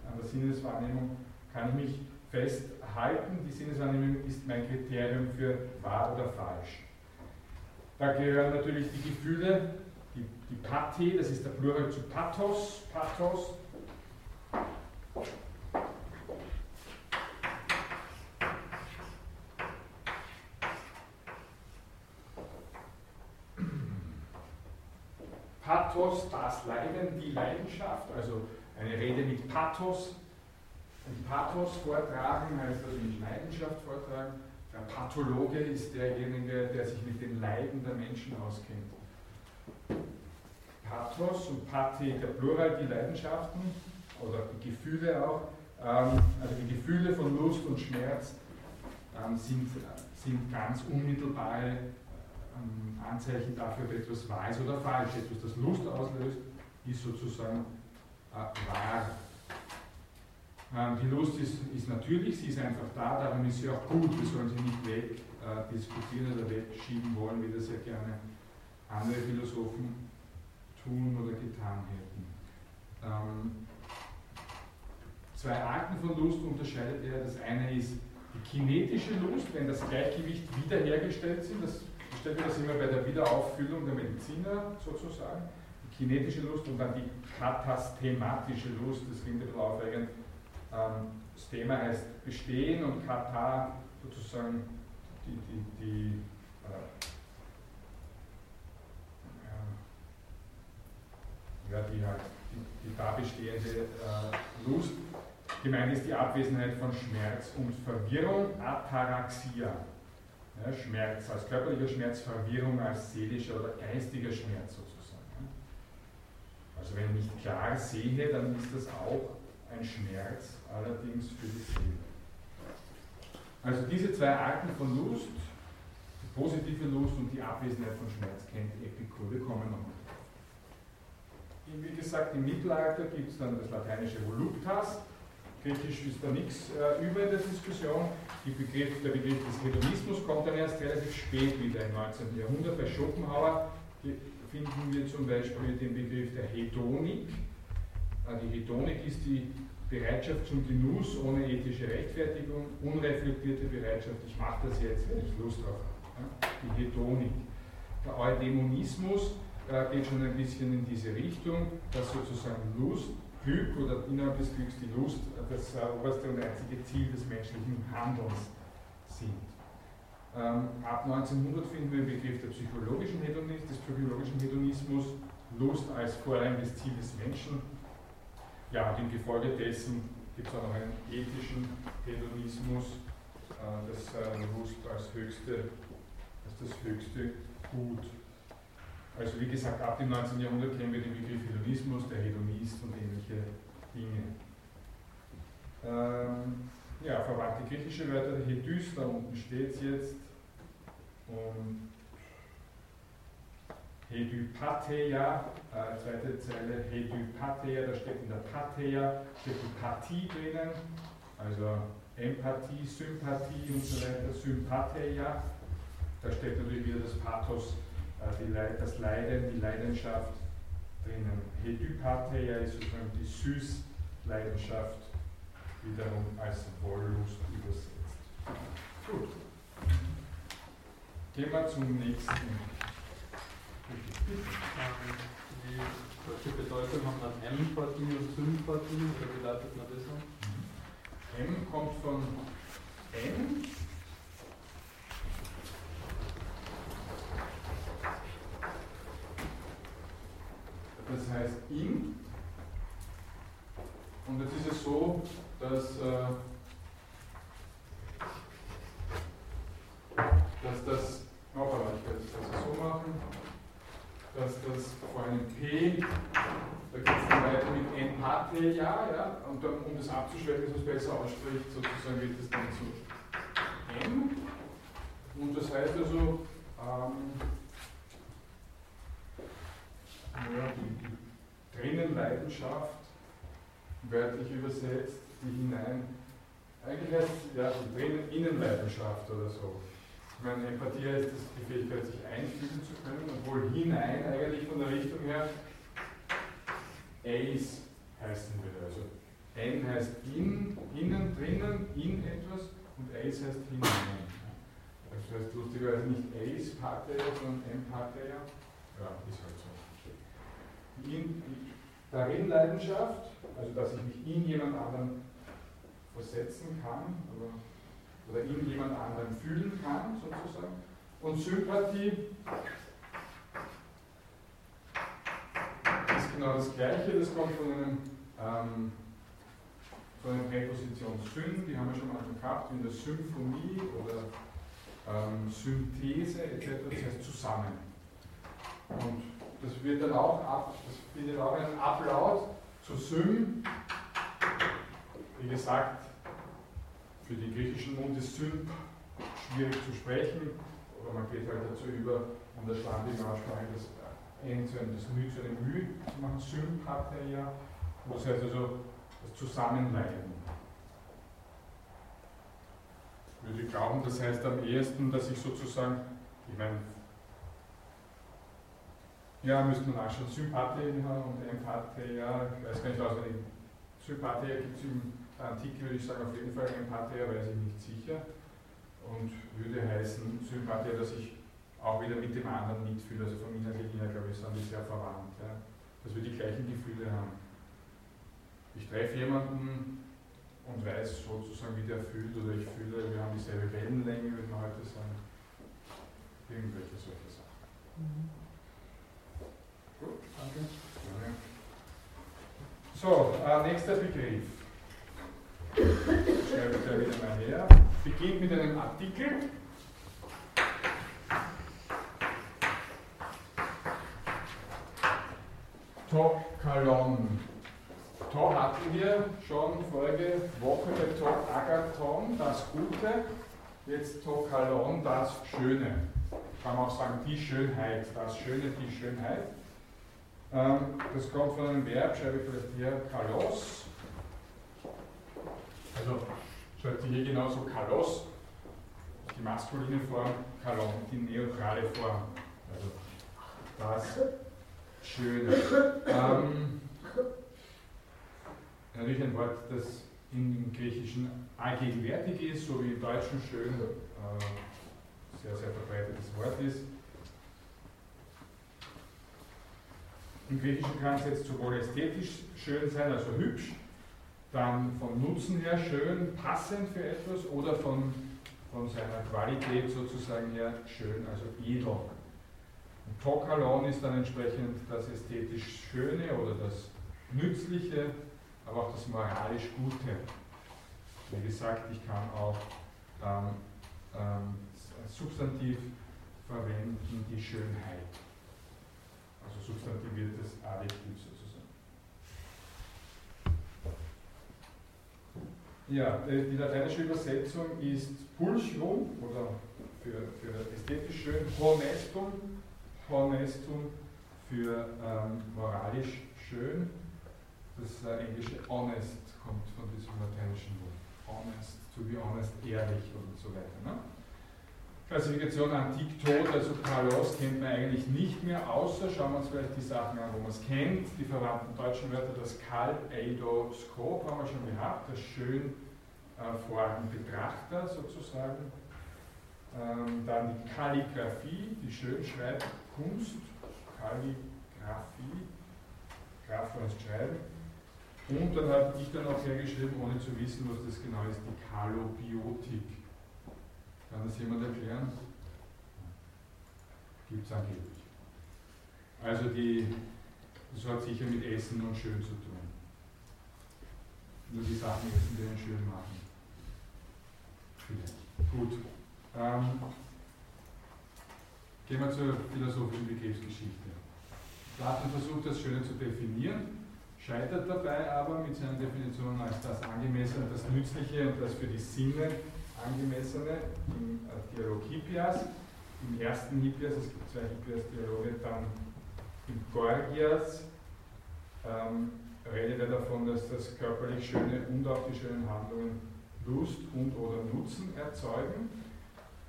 an der Sinneswahrnehmung kann ich mich festhalten. Die Sinneswahrnehmung ist mein Kriterium für wahr oder falsch. Da gehören natürlich die Gefühle, die, die Patti, das ist der Plural zu Pathos, Pathos. Pathos, das Leiden, die Leidenschaft, also eine Rede mit Pathos. Und Pathos vortragen heißt also mit Leidenschaft vortragen. Der Pathologe ist derjenige, der sich mit den Leiden der Menschen auskennt. Pathos und Patti, der Plural, die Leidenschaften oder die Gefühle auch. Ähm, also die Gefühle von Lust und Schmerz ähm, sind, sind ganz unmittelbare Anzeichen dafür, ob etwas wahr ist oder falsch. Etwas, das Lust auslöst, ist sozusagen äh, wahr. Ähm, die Lust ist, ist, natürlich, sie ist einfach da, darum ist sie auch gut. Wir sollen sie nicht wegdiskutieren äh, oder wegschieben wollen, wie das ja gerne andere Philosophen tun oder getan hätten. Ähm, zwei Arten von Lust unterscheidet er. Das eine ist die kinetische Lust, wenn das Gleichgewicht wiederhergestellt ist. Das stellt man das immer bei der Wiederauffüllung der Mediziner sozusagen kinetische Lust und dann die katasthematische Lust, das klingt ein bisschen aufregend. Ähm, das Thema heißt Bestehen und Kata sozusagen die, die, die äh, ja, die, halt, die, die da bestehende äh, Lust. Gemeint ist die Abwesenheit von Schmerz und Verwirrung, Ataraxia. Ja, Schmerz als körperlicher Schmerz, Verwirrung als seelischer oder geistiger Schmerz sozusagen. Also wenn ich nicht klar sehe, dann ist das auch ein Schmerz, allerdings für die Seele. Also diese zwei Arten von Lust, die positive Lust und die Abwesenheit von Schmerz, kennt Epikur. Wir kommen noch mal Wie gesagt, im Mittelalter gibt es dann das lateinische Voluptas. Griechisch ist da nichts äh, über in der Diskussion. Begriff, der Begriff des Hedonismus kommt dann erst relativ spät wieder im 19. Jahrhundert bei Schopenhauer finden wir zum Beispiel den Begriff der Hedonik. Äh, die Hedonik ist die Bereitschaft zum Genuss ohne ethische Rechtfertigung, unreflektierte Bereitschaft, ich mache das jetzt, wenn ich Lust drauf habe. Die Hedonik. Der Eudämonismus äh, geht schon ein bisschen in diese Richtung, dass sozusagen Lust, Glück oder innerhalb des Glücks die Lust das äh, oberste und einzige Ziel des menschlichen Handelns sind. Ähm, ab 1900 finden wir den Begriff der psychologischen Hedonismus, des psychologischen Hedonismus, Lust als vorrangiges Ziel des Menschen. Ja, und im Gefolge dessen gibt es auch noch einen ethischen Hedonismus, äh, das äh, Lust als, höchste, als das höchste Gut. Also wie gesagt, ab dem 19. Jahrhundert kennen wir den Begriff Hedonismus, der Hedonist und ähnliche Dinge. Ähm, ja, verwandte griechische Wörter, Hedys, da unten steht es jetzt. Und Hedypatheia, äh, zweite Zeile, Hedypatheia, da steht in der Patheia, steht die Pathie drinnen, also Empathie, Sympathie und so weiter, Sympatheia. Da steht natürlich wieder das Pathos, äh, das Leiden, die Leidenschaft drinnen. Hedypatheia ist sozusagen die Süßleidenschaft, wiederum als Wollust übersetzt. Gut. Gehen wir zum nächsten. Welche Bedeutung haben dann Empathie und Sympathie? Oder wie leitet man das an? M kommt von M. Das heißt in. Und jetzt ist es so, dass, äh, dass das, oh, ich werde das so machen, dass das vor einem P, da geht es dann weiter mit Empathia, ja, und dann, um das abzuschwächen, dass es besser ausspricht, sozusagen wird es dann zu M. Und das heißt also, ähm, ja, die, Tränenleidenschaft, wörtlich übersetzt, die hinein, eigentlich heißt ja, die Tränen Innenleidenschaft oder so. Ich meine, Empathie heißt das, die Fähigkeit, sich einfühlen zu können, obwohl hinein eigentlich von der Richtung her Ace heißen würde. Also N heißt in, innen, drinnen, in etwas und Ace heißt hinein. Das heißt lustigerweise nicht Ace Pater, sondern M. Ja, ist halt so. Die, in, die Darin-Leidenschaft, also dass ich mich in jemand anderen versetzen kann, oder oder in jemand anderen fühlen kann, sozusagen. Und Sympathie ist genau das Gleiche, das kommt von einem ähm, von einer Präposition Syn, die haben wir schon mal gehabt, in der Symphonie oder ähm, Synthese etc., das heißt zusammen. Und das wird dann auch ab, das findet auch einen Ablaut zu Sym. Wie gesagt, für den griechischen Mund ist Symp schwierig zu sprechen, oder man geht halt dazu über, um der schlammigen Aussprache das N zu einem, das Mü zu einem Mü zu machen. Symp hat er ja, das heißt also das Zusammenleiden. Würde ich glauben, das heißt am ehesten, dass ich sozusagen, ich meine, ja, müsste man nachschauen, Sympathie und Empathie, ja, ich weiß gar nicht auswendig. Sympathie gibt es im Artikel würde ich sagen, auf jeden Fall Empathia, weiß ich nicht sicher. Und würde heißen Sympathia, dass ich auch wieder mit dem anderen mitfühle. Also von inhaltlich her, glaube ich, sind die sehr verwandt. Ja. Dass wir die gleichen Gefühle haben. Ich treffe jemanden und weiß sozusagen, wie der fühlt, oder ich fühle, wir haben dieselbe Wellenlänge, würde man heute sagen. Irgendwelche solche Sachen. Mhm. Danke. So, äh, nächster Begriff schreibe ich da wieder mal her, beginnt mit einem Artikel. Tokalon. To hatten wir schon vorige Woche bei Tok das Gute. Jetzt Tokalon, das Schöne. Kann man auch sagen, die Schönheit, das Schöne, die Schönheit. Ähm, das kommt von einem Verb, schreibe ich vielleicht hier, kalos, also schreibt sich hier genauso Kalos, die maskuline Form, Kalon, die neutrale Form. Also das Schöne. Ähm, natürlich ein Wort, das im Griechischen allgegenwärtig ist, so wie im Deutschen schön äh, sehr, sehr verbreitetes Wort ist. Im Griechischen kann es jetzt sowohl ästhetisch schön sein, also hübsch, dann vom Nutzen her schön, passend für etwas oder von, von seiner Qualität sozusagen her schön, also edel. Und Tokalon ist dann entsprechend das ästhetisch Schöne oder das Nützliche, aber auch das moralisch Gute. Wie gesagt, ich kann auch ähm, ähm, Substantiv verwenden, die Schönheit. Substantiviertes Adjektiv sozusagen. Ja, die lateinische Übersetzung ist pulchrum oder für, für ästhetisch schön, honestum, honestum für ähm, moralisch schön. Das äh, englische honest kommt von diesem lateinischen Wort. Honest, to be honest, ehrlich und so weiter. Ne? Klassifikation Antik-Tot, also Kalos kennt man eigentlich nicht mehr, außer schauen wir uns vielleicht die Sachen an, wo man es kennt. Die verwandten deutschen Wörter, das Kal, Eido, Skop haben wir schon gehabt, das schön äh, vorigen Betrachter sozusagen. Ähm, dann die Kalligraphie, die Schönschreibkunst, Kalligraphie, Graph heißt Schreiben. Und dann habe ich dann auch hergeschrieben, ohne zu wissen, was das genau ist, die Kalobiotik. Kann das jemand erklären? Gibt es angeblich. Also die, das hat sicher mit Essen und Schön zu tun. Nur die Sachen essen, die einen schön machen. Vielleicht. Gut. Ähm, gehen wir zur philosophischen Begriffsgeschichte. Platon versucht das Schöne zu definieren, scheitert dabei aber mit seiner Definition als das Angemessene, das Nützliche und das für die Sinne angemessene im äh, Dialog Hippias, im ersten Hippias, es gibt zwei Hippias-Dialoge, dann im Gorgias ähm, redet er davon, dass das körperlich Schöne und auch die schönen Handlungen Lust und oder Nutzen erzeugen.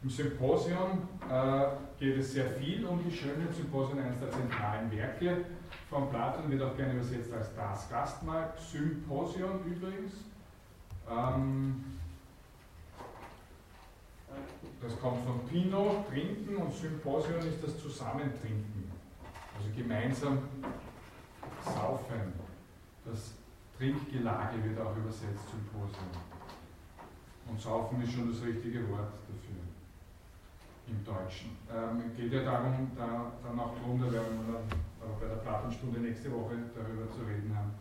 Im Symposium äh, geht es sehr viel um die schönen Symposium, eines der zentralen Werke von Platon, wird auch gerne übersetzt als das Gastmahl. Symposium übrigens. Ähm, das kommt von Pino, Trinken, und Symposion ist das Zusammentrinken. Also gemeinsam saufen. Das Trinkgelage wird auch übersetzt, Symposium. Und saufen ist schon das richtige Wort dafür im Deutschen. Ähm, geht ja darum, da, dann auch da werden wir dann bei der Platenstunde nächste Woche darüber zu reden haben,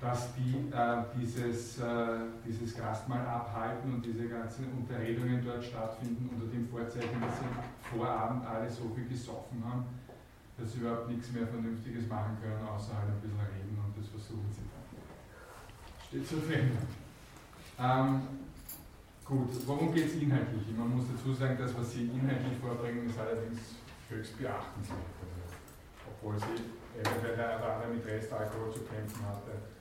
dass die äh, dieses, äh, dieses Gastmahl abhalten und diese ganzen Unterredungen dort stattfinden unter dem Vorzeichen, dass sie vor Abend alle so viel gesoffen haben, dass sie überhaupt nichts mehr Vernünftiges machen können, außer halt ein bisschen reden und das versuchen sie dann. Steht zu drin. Ähm, gut, worum geht es inhaltlich? Man muss dazu sagen, das, was sie inhaltlich vorbringen, ist allerdings höchst beachtenswert. Also, obwohl sie eventuell der andere mit Restalkohol zu kämpfen hatte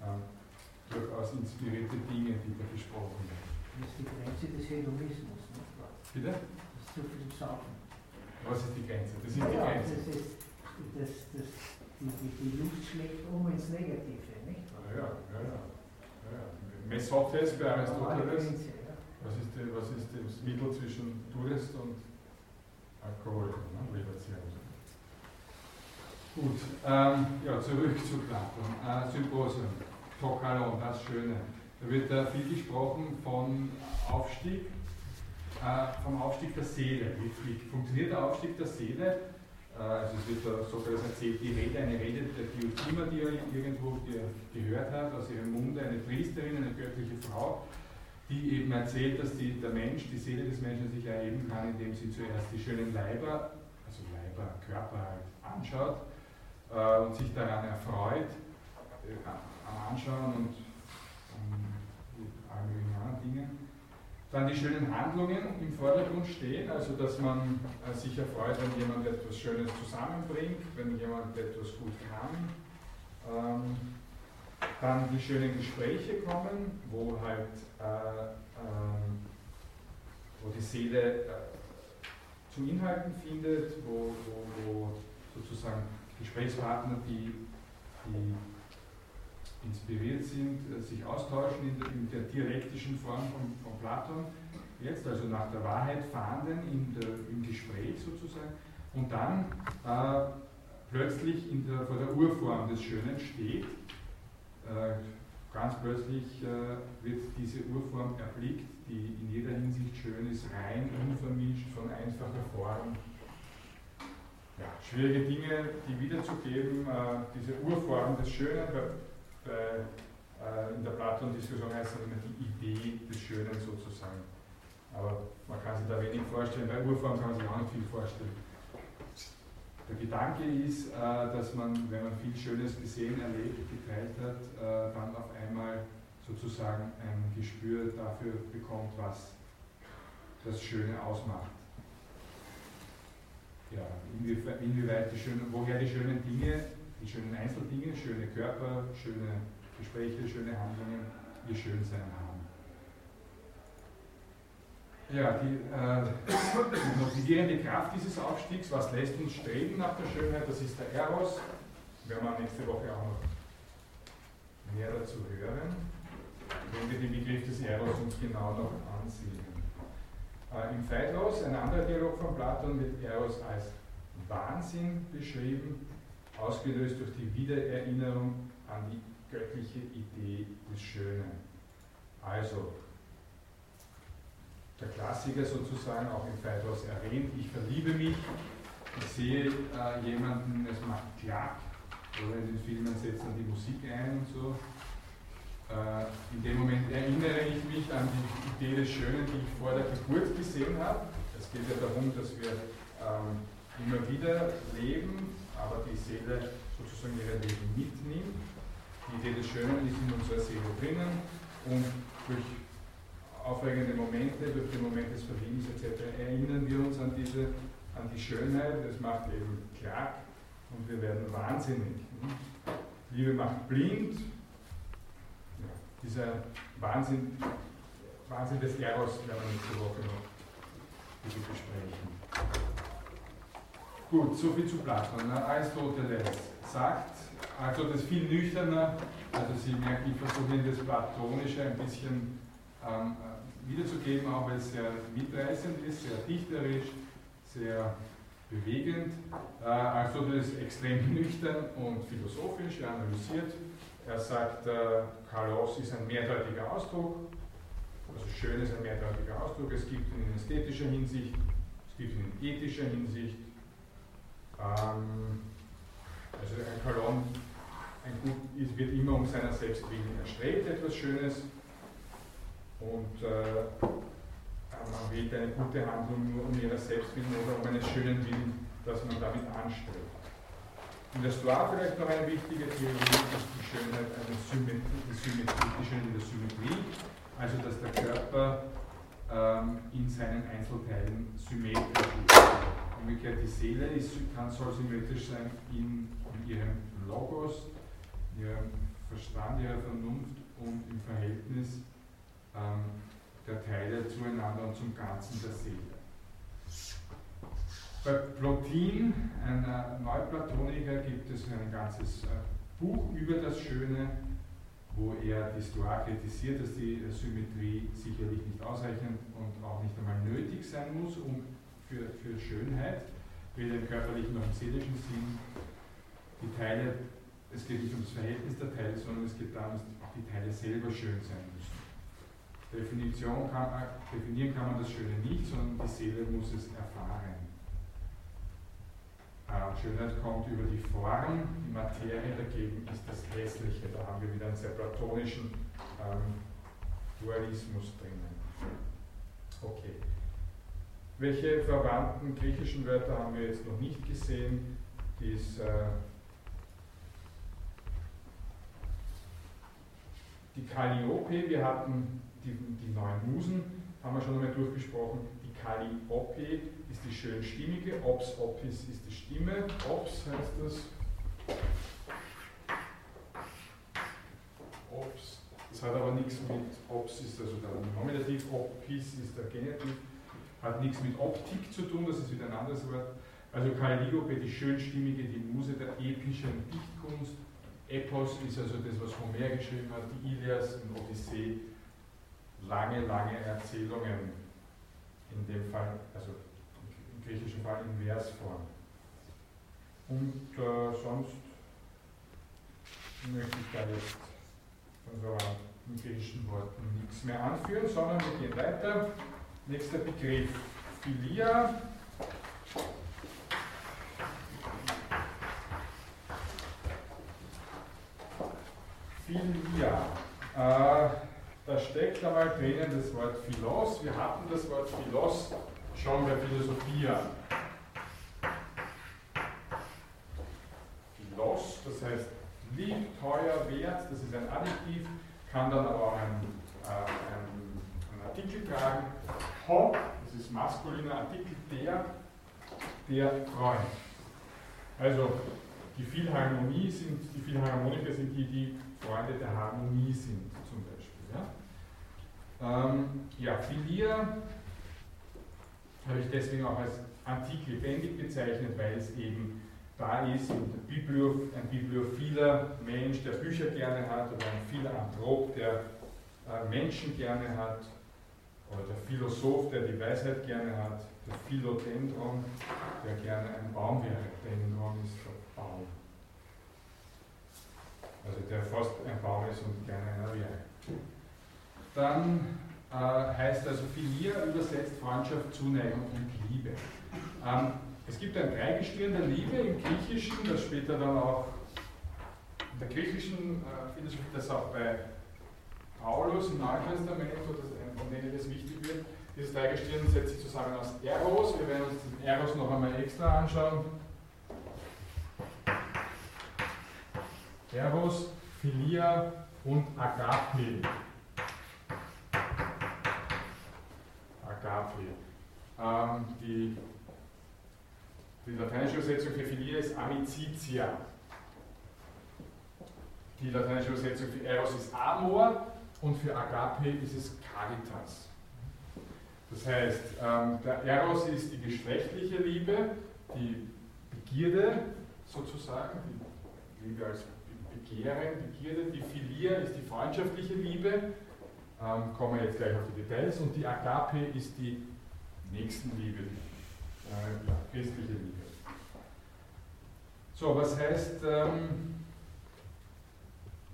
äh, durchaus inspirierte Dinge, die da besprochen werden. Das ist die Grenze des Hedonismus. Ne? Bitte? Das ist zu viel Saufen. Was ist die Grenze? Das ist ja, die Grenze. Das ist, das, das, die, die, die Luft schlägt um ins Negative, nicht? Ja, ja, ja. ja. ja. Mesophes bei Aristoteles. Ja. Was ist, die, was ist das Mittel zwischen Durst und Alkohol? Ne? Gut, ähm, ja, zurück zu Platon. Äh, Symposium. Tokalon, das Schöne. Da wird da viel gesprochen von Aufstieg, äh, vom Aufstieg der Seele. Wie, wie, funktioniert der Aufstieg der Seele? Äh, also es wird da sogar erzählt, die Rede, eine Rede der Diotima, die er irgendwo gehört hat, aus ihrem Munde, eine Priesterin, eine göttliche Frau, die eben erzählt, dass die, der Mensch, die Seele des Menschen sich erheben kann, indem sie zuerst die schönen Leiber, also Leiber, Körper halt anschaut äh, und sich daran erfreut, äh, Anschauen und möglichen anderen Dingen. Dann die schönen Handlungen im Vordergrund stehen, also dass man äh, sich erfreut, wenn jemand etwas Schönes zusammenbringt, wenn jemand etwas gut kann. Ähm, dann die schönen Gespräche kommen, wo halt äh, ähm, wo die Seele äh, zu Inhalten findet, wo, wo, wo sozusagen Gesprächspartner, die, die inspiriert sind, äh, sich austauschen in der, in dialektischen Form von, von, Platon, jetzt also nach der Wahrheit fahnden in der, im Gespräch sozusagen, und dann äh, plötzlich der, vor der Urform des Schönen steht. Äh, ganz plötzlich äh, wird diese Urform erblickt, die in jeder Hinsicht schön ist, rein, unvermischt, von einfacher Form. Ja, schwierige Dinge, die wiederzugeben, äh, diese Urform des Schönen, bei, bei, äh, in der Platon-Diskussion heißt es immer die Idee des Schönen sozusagen. Aber man kann sich da wenig vorstellen, bei Urform kann man sich auch nicht viel vorstellen. Der Gedanke ist, äh, dass man, wenn man viel Schönes gesehen, erlebt, geteilt hat, äh, dann auf einmal sozusagen ein Gespür dafür bekommt, was das Schöne ausmacht. Ja, inwieweit die schönen, woher die schönen Dinge, die schönen Einzeldinge, schöne Körper, schöne Gespräche, schöne Handlungen, ihr Schönsein haben. Ja, die äh, motivierende Kraft dieses Aufstiegs, was lässt uns streben nach der Schönheit, das ist der Eros. Werden wir nächste Woche auch noch mehr dazu hören, wenn wir den Begriff des Eros uns genau noch ansehen. Äh, Im Phaedros, ein anderer Dialog von Platon, wird Eros als Wahnsinn beschrieben, ausgelöst durch die Wiedererinnerung an die göttliche Idee des Schönen. Also, der Klassiker sozusagen auch im Phaedros erwähnt, ich verliebe mich, ich sehe äh, jemanden, es macht Klack, oder in den Filmen setzt dann die Musik ein und so. Äh, in dem Moment erinnere ich mich an die Idee des Schönen, die ich vor der Geburt gesehen habe. Es geht ja darum, dass wir ähm, immer wieder leben, aber die Seele sozusagen ihr Leben mitnimmt. Die Idee des Schönen ist in unserer Seele drinnen und durch aufregende Momente, durch den Moment des Verliebens etc. erinnern wir uns an, diese, an die Schönheit, es macht eben Klack und wir werden wahnsinnig. Liebe macht blind, ja, dieser Wahnsinn, Wahnsinn des Eros werden wir nächste Woche noch besprechen. Gut, soviel zu Platon. Aristoteles sagt, also das viel nüchterner, also Sie merken, ich versuche das Platonische ein bisschen ähm, wiederzugeben, auch weil es sehr mitreißend ist, sehr dichterisch, sehr bewegend. Äh, Aristoteles ist extrem nüchtern und philosophisch, er analysiert. Er sagt, äh, Kalos ist ein mehrdeutiger Ausdruck, also schön ist ein mehrdeutiger Ausdruck. Es gibt ihn in ästhetischer Hinsicht, es gibt ihn in ethischer Hinsicht. Ähm, also ein Kalon ein Gut, wird immer um seiner selbst willen erstrebt, etwas Schönes und äh, man wählt eine gute Handlung nur um ihrer selbst willen oder um eines schönen Willen, das man damit anstrebt. In der Stoa vielleicht noch eine wichtige Theorie ist die Schönheit eine Symmetrie, die Symmetrie, die Schönheit der Symmetrie, also dass der Körper ähm, in seinen Einzelteilen symmetrisch ist. Umgekehrt die Seele ist, kann, soll symmetrisch sein in, in ihrem Logos, in ihrem Verstand, ihrer Vernunft und im Verhältnis ähm, der Teile zueinander und zum Ganzen der Seele. Bei Plotin, ein Neuplatoniker, gibt es ein ganzes äh, Buch über das Schöne, wo er die Stoa kritisiert, dass die Symmetrie sicherlich nicht ausreichend und auch nicht einmal nötig sein muss um, für, für Schönheit, weder im körperlichen noch im seelischen Sinn. Die Teile, es geht nicht um das Verhältnis der Teile, sondern es geht darum, dass die Teile selber schön sein müssen. Definition kann, äh, definieren kann man das Schöne nicht, sondern die Seele muss es erfahren. Äh, Schönheit kommt über die Form, die Materie dagegen ist das Hässliche. Da haben wir wieder einen sehr platonischen ähm, Dualismus drinnen. Okay. Welche verwandten griechischen Wörter haben wir jetzt noch nicht gesehen? Dies, äh, die Calliope, wir hatten die, die neuen Musen haben wir schon einmal durchgesprochen. Die Kali-Opi ist die schön stimmige, Ops Opis ist die Stimme, Ops heißt das. Ops, das hat aber nichts mit, Ops ist also der Nominativ, Opis ist der Genitiv, hat nichts mit Optik zu tun, das ist wieder ein anderes Wort. Also Kaligope, die schönstimmige, die Muse der epischen Dichtkunst. Epos ist also das, was Homer geschrieben hat, die Ilias und Odyssee lange, lange Erzählungen, in dem Fall, also im griechischen Fall in Versform. Und äh, sonst möchte ich da jetzt von so griechischen Worten nichts mehr anführen, sondern wir gehen weiter. Nächster Begriff, Philia. Philia. Äh, da steckt einmal drinnen das Wort Philos. Wir hatten das Wort Philos schon bei Philosophia. Philos, das heißt lieb, teuer, wert, das ist ein Adjektiv, kann dann aber auch ein, äh, ein, ein Artikel tragen. Ho, das ist maskuliner Artikel, der, der Freund. Also die Philharmonie sind, die Philharmoniker sind die, die Freunde der Harmonie sind, zum Beispiel. Ja, ähm, ja Philia habe ich deswegen auch als antik lebendig bezeichnet, weil es eben da ist ein, Biblio, ein bibliophiler Mensch, der Bücher gerne hat, oder ein Philanthrop, der äh, Menschen gerne hat, oder der Philosoph, der die Weisheit gerne hat, der Philodendron, der gerne ein Baum wäre. Dendron ist der Baum. Also der fast ein Baum ist und gerne einer wäre. Dann äh, heißt also Philia übersetzt Freundschaft, Zuneigung und Liebe. Ähm, es gibt ein Dreigestirn der Liebe im Griechischen, das später dann auch in der griechischen äh, Philosophie, das auch bei Paulus im Neuen Testament, wo das von denen das wichtig wird. Dieses Dreigestirn setzt sich zusammen aus Eros. Wir werden uns den Eros noch einmal extra anschauen. Eros, Philia und Agape. Agape. Ähm, die die lateinische Übersetzung für Philia ist Amicitia. Die lateinische Übersetzung für Eros ist Amor und für Agape ist es Caritas. Das heißt, ähm, der Eros ist die geschlechtliche Liebe, die Begierde sozusagen, die Liebe als Begehren, Begierde. Die Philia ist die freundschaftliche Liebe, ähm, kommen wir jetzt gleich auf die Details. Und die Agape ist die Nächstenliebe, äh, ja, christliche Liebe. So, was heißt, ähm,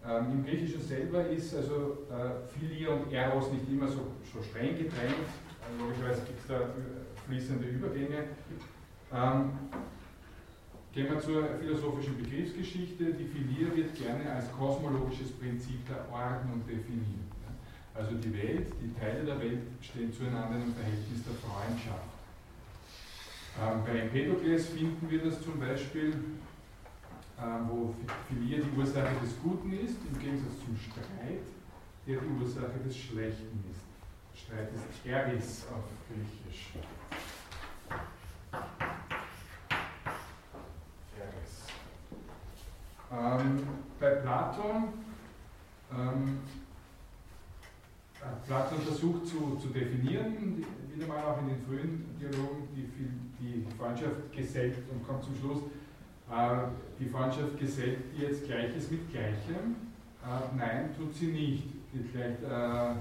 ähm, im Griechischen selber ist also äh, Philia und Eros nicht immer so, so streng getrennt, äh, logischerweise gibt es da fließende Übergänge. Ähm, gehen wir zur philosophischen Begriffsgeschichte. Die Philia wird gerne als kosmologisches Prinzip der Ordnung definiert. Also die Welt, die Teile der Welt stehen zueinander im Verhältnis der Freundschaft. Ähm, bei Empedokles finden wir das zum Beispiel, wo Philia die Ursache des Guten ist, im Gegensatz zum Streit, der die Ursache des Schlechten ist. Streit ist Eris auf Griechisch. Eris. Ähm, bei Platon ähm, Platon versucht zu, zu definieren, wieder mal auch in den frühen Dialogen, die, die Freundschaft gesellt und kommt zum Schluss, äh, die Freundschaft gesellt jetzt Gleiches mit Gleichem. Äh, nein, tut sie nicht. Gleich, äh,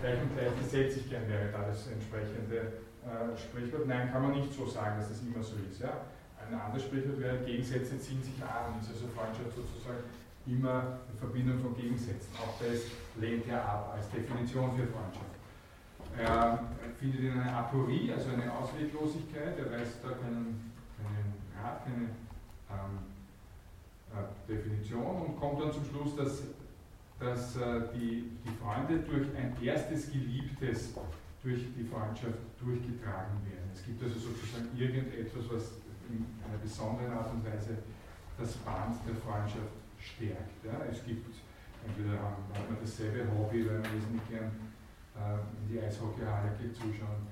gleich und gleich gesellt sich gern wäre da das entsprechende äh, Sprichwort. Nein, kann man nicht so sagen, dass das immer so ist. Ja? Ein anderes Sprichwort wäre, Gegensätze ziehen sich an. Ist also Freundschaft sozusagen immer eine Verbindung von Gegensätzen. Auch das lehnt er ab als Definition für Freundschaft. Er findet in einer Aporie, also eine Ausweglosigkeit, er weiß da keinen, keinen Rat, keine ähm, äh, Definition und kommt dann zum Schluss, dass, dass äh, die, die Freunde durch ein erstes Geliebtes durch die Freundschaft durchgetragen werden. Es gibt also sozusagen irgendetwas, was in einer besonderen Art und Weise das Band der Freundschaft stärkt. Ja. Es gibt, entweder hat man dasselbe Hobby, weil man wesentlich gern äh, in die Eishockeyhalle geht zuschauen,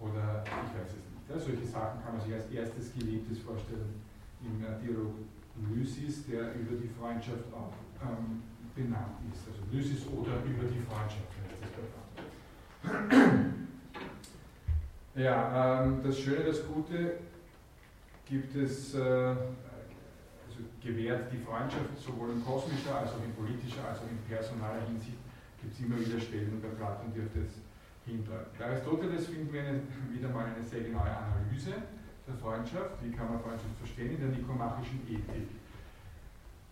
oder ich weiß es nicht. Ja. Solche Sachen kann man sich als erstes Geliebtes vorstellen im Dialog Lysis, der über die Freundschaft auch ähm, benannt ist. Also Lysis oder über die Freundschaft heißt es bei Ja, ähm, das Schöne, das Gute gibt es, äh, also gewährt die Freundschaft sowohl in kosmischer als auch in politischer als auch in personaler Hinsicht gibt es immer wieder Stellen bei Platon, die auf das hindeuten. Bei Aristoteles finden wir eine, wieder mal eine sehr genaue Analyse der Freundschaft, wie kann man Freundschaft verstehen, in der nikomachischen Ethik,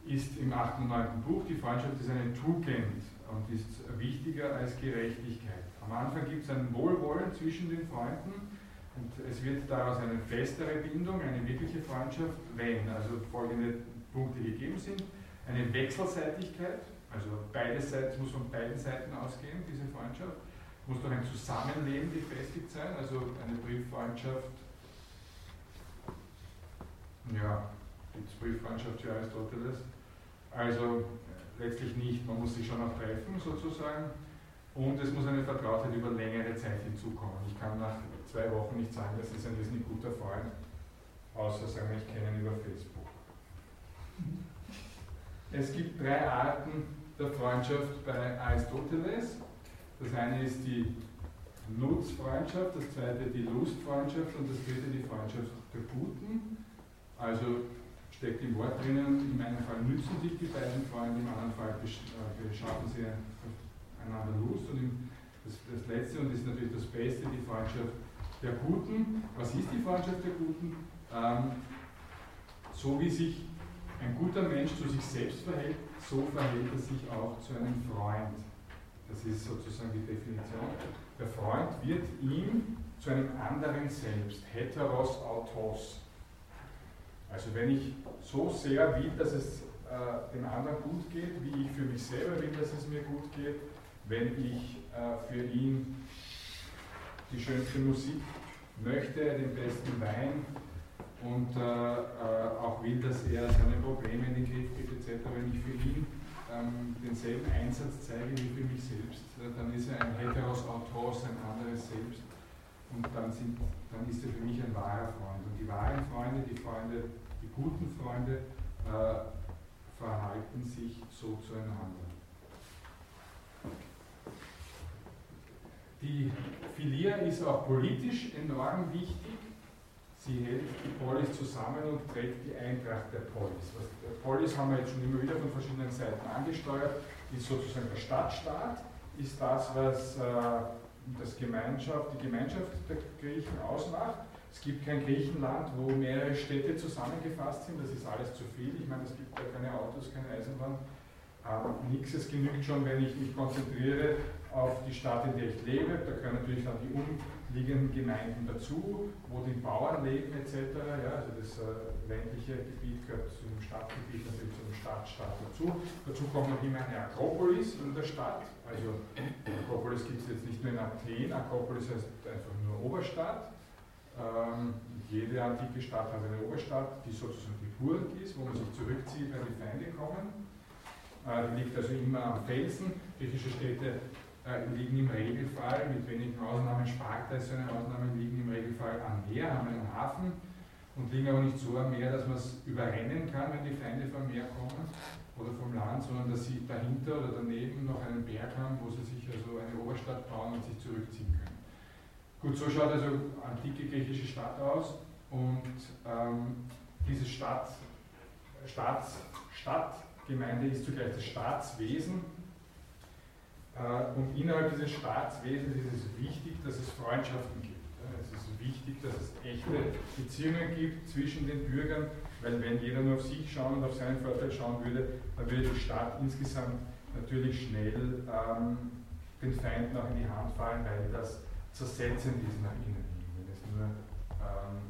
ist im 8. und 9. Buch, die Freundschaft ist eine Tugend und ist wichtiger als Gerechtigkeit. Am Anfang gibt es ein Wohlwollen zwischen den Freunden und es wird daraus eine festere Bindung, eine wirkliche Freundschaft, wenn also folgende Punkte gegeben sind. Eine Wechselseitigkeit, also beide Seiten, muss von beiden Seiten ausgehen, diese Freundschaft. Muss doch ein Zusammenleben gefestigt sein, also eine Brieffreundschaft. Ja, es Brieffreundschaft für Aristoteles? Also letztlich nicht, man muss sich schon noch treffen sozusagen. Und es muss eine Vertrautheit über längere Zeit hinzukommen. Ich kann nach zwei Wochen nicht sagen, das ist ein irrsinnig guter Freund, außer sagen, ich kenne ihn über Facebook. Es gibt drei Arten der Freundschaft bei Aristoteles. Das eine ist die Nutzfreundschaft, das zweite die Lustfreundschaft und das dritte die Freundschaft der Guten. Also steckt im Wort drinnen, in einem Fall nützen sich die beiden Freunde, im anderen Fall äh, beschaffen sie einander Lust. Und das, das Letzte, und das ist natürlich das Beste, die Freundschaft der Guten. Was ist die Freundschaft der Guten? Ähm, so wie sich ein guter Mensch zu sich selbst verhält, so verhält er sich auch zu einem Freund. Das ist sozusagen die Definition. Der Freund wird ihm zu einem anderen Selbst, heteros autos. Also wenn ich so sehr will, dass es äh, dem anderen gut geht, wie ich für mich selber will, dass es mir gut geht, wenn ich äh, für ihn die schönste Musik möchte, den besten Wein, und äh, äh, auch will, dass er seine Probleme in den Griff kriegt etc. Wenn ich für ihn ähm, denselben Einsatz zeige wie für mich selbst, dann ist er ein heteros Autos, ein anderes Selbst und dann, sind, dann ist er für mich ein wahrer Freund. Und die wahren Freunde, die Freunde, die guten Freunde äh, verhalten sich so zueinander. Die Philia ist auch politisch enorm wichtig Sie hält die Polis zusammen und trägt die Eintracht der Polis. Was, der Polis haben wir jetzt schon immer wieder von verschiedenen Seiten angesteuert, ist sozusagen der Stadtstaat, ist das, was äh, das Gemeinschaft, die Gemeinschaft der Griechen ausmacht. Es gibt kein Griechenland, wo mehrere Städte zusammengefasst sind, das ist alles zu viel. Ich meine, es gibt ja keine Autos, keine Eisenbahn, ähm, nichts. Es genügt schon, wenn ich mich konzentriere auf die Stadt, in der ich lebe. Da können natürlich dann die um liegenden Gemeinden dazu, wo die Bauern leben etc. Ja, also das äh, ländliche Gebiet gehört zum Stadtgebiet, natürlich zum Stadtstaat dazu. Dazu kommt noch immer eine Akropolis in der Stadt. Also Akropolis gibt es jetzt nicht nur in Athen, Akropolis heißt einfach nur Oberstadt. Ähm, jede antike Stadt hat eine Oberstadt, die sozusagen die Burg ist, wo man sich zurückzieht, wenn die Feinde kommen. Äh, die liegt also immer am Felsen. Griechische Städte äh, liegen im Regelfall, mit wenigen Ausnahmen, Sparta ist eine Ausnahme, liegen im Regelfall am Meer, haben einen Hafen und liegen aber nicht so am Meer, dass man es überrennen kann, wenn die Feinde vom Meer kommen oder vom Land, sondern dass sie dahinter oder daneben noch einen Berg haben, wo sie sich also eine Oberstadt bauen und sich zurückziehen können. Gut, so schaut also antike griechische Stadt aus und ähm, diese Stadt, Staats, Stadtgemeinde ist zugleich das Staatswesen äh, und innerhalb dieses Staatswesens ist es wichtig, dass es Freundschaften gibt. Es ist wichtig, dass es echte Beziehungen gibt zwischen den Bürgern, weil wenn jeder nur auf sich schauen und auf seinen Vorteil schauen würde, dann würde die Stadt insgesamt natürlich schnell ähm, den Feinden auch in die Hand fallen, weil das zersetzend ist nach innen hin, wenn es nur ähm,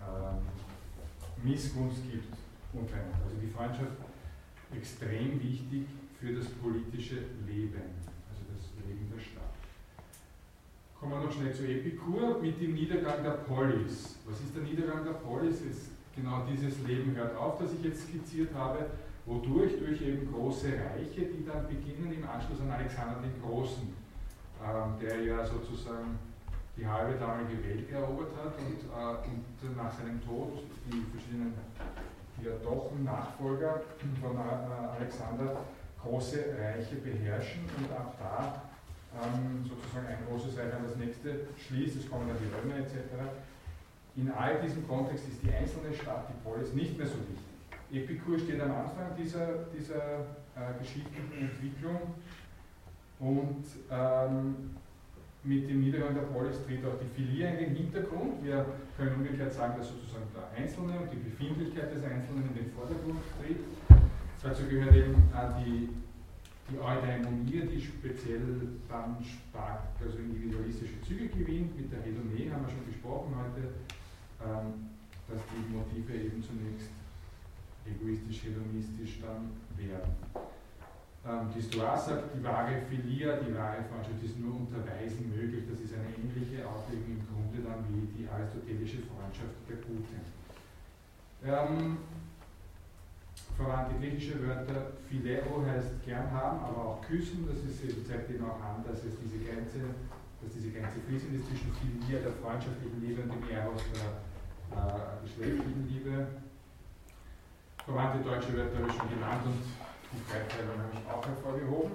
ähm, Missgunst gibt untereinander. Also die Freundschaft extrem wichtig für das politische Leben in der Stadt. Kommen wir noch schnell zu Epikur mit dem Niedergang der Polis. Was ist der Niedergang der Polis? Ist genau dieses Leben hört auf, das ich jetzt skizziert habe, wodurch durch eben große Reiche, die dann beginnen im Anschluss an Alexander den Großen, ähm, der ja sozusagen die halbe damalige Welt erobert hat und, äh, und nach seinem Tod die verschiedenen Diadochen, Nachfolger von äh, Alexander, große Reiche beherrschen und ab da sozusagen ein großes Reich an das nächste schließt, es kommen dann die Römer etc. In all diesem Kontext ist die einzelne Stadt, die Polis, nicht mehr so wichtig. Epikur steht am Anfang dieser, dieser äh, geschichtlichen Entwicklung und ähm, mit dem Niedergang der Polis tritt auch die Filia in den Hintergrund. Wir können umgekehrt sagen, dass sozusagen der Einzelne und die Befindlichkeit des Einzelnen in den Vordergrund tritt. Dazu gehört eben auch die, die Eudaimonie, die speziell dann stark, also individualistische Züge gewinnt. Mit der Renommee haben wir schon gesprochen heute, ähm, dass die Motive eben zunächst egoistisch, hedonistisch dann werden. Ähm, die Stoa sagt, die wahre Philia, die wahre Freundschaft ist nur unter Weisen möglich. Das ist eine ähnliche Auslegung im Grunde dann wie die aristotelische Freundschaft der Guten. Ähm, verwandte griechische Wörter Phileo heißt gern haben, aber auch küssen. Das ist, zeigt eben auch an, dass es diese Grenze, dass diese Grenze fließend ist zwischen Philia, der freundschaftlichen Liebe, und dem Eros, der äh, geschlechtlichen Liebe. Verwandte deutsche Wörter habe ich schon genannt und die Dreiteilung habe ich auch hervorgehoben.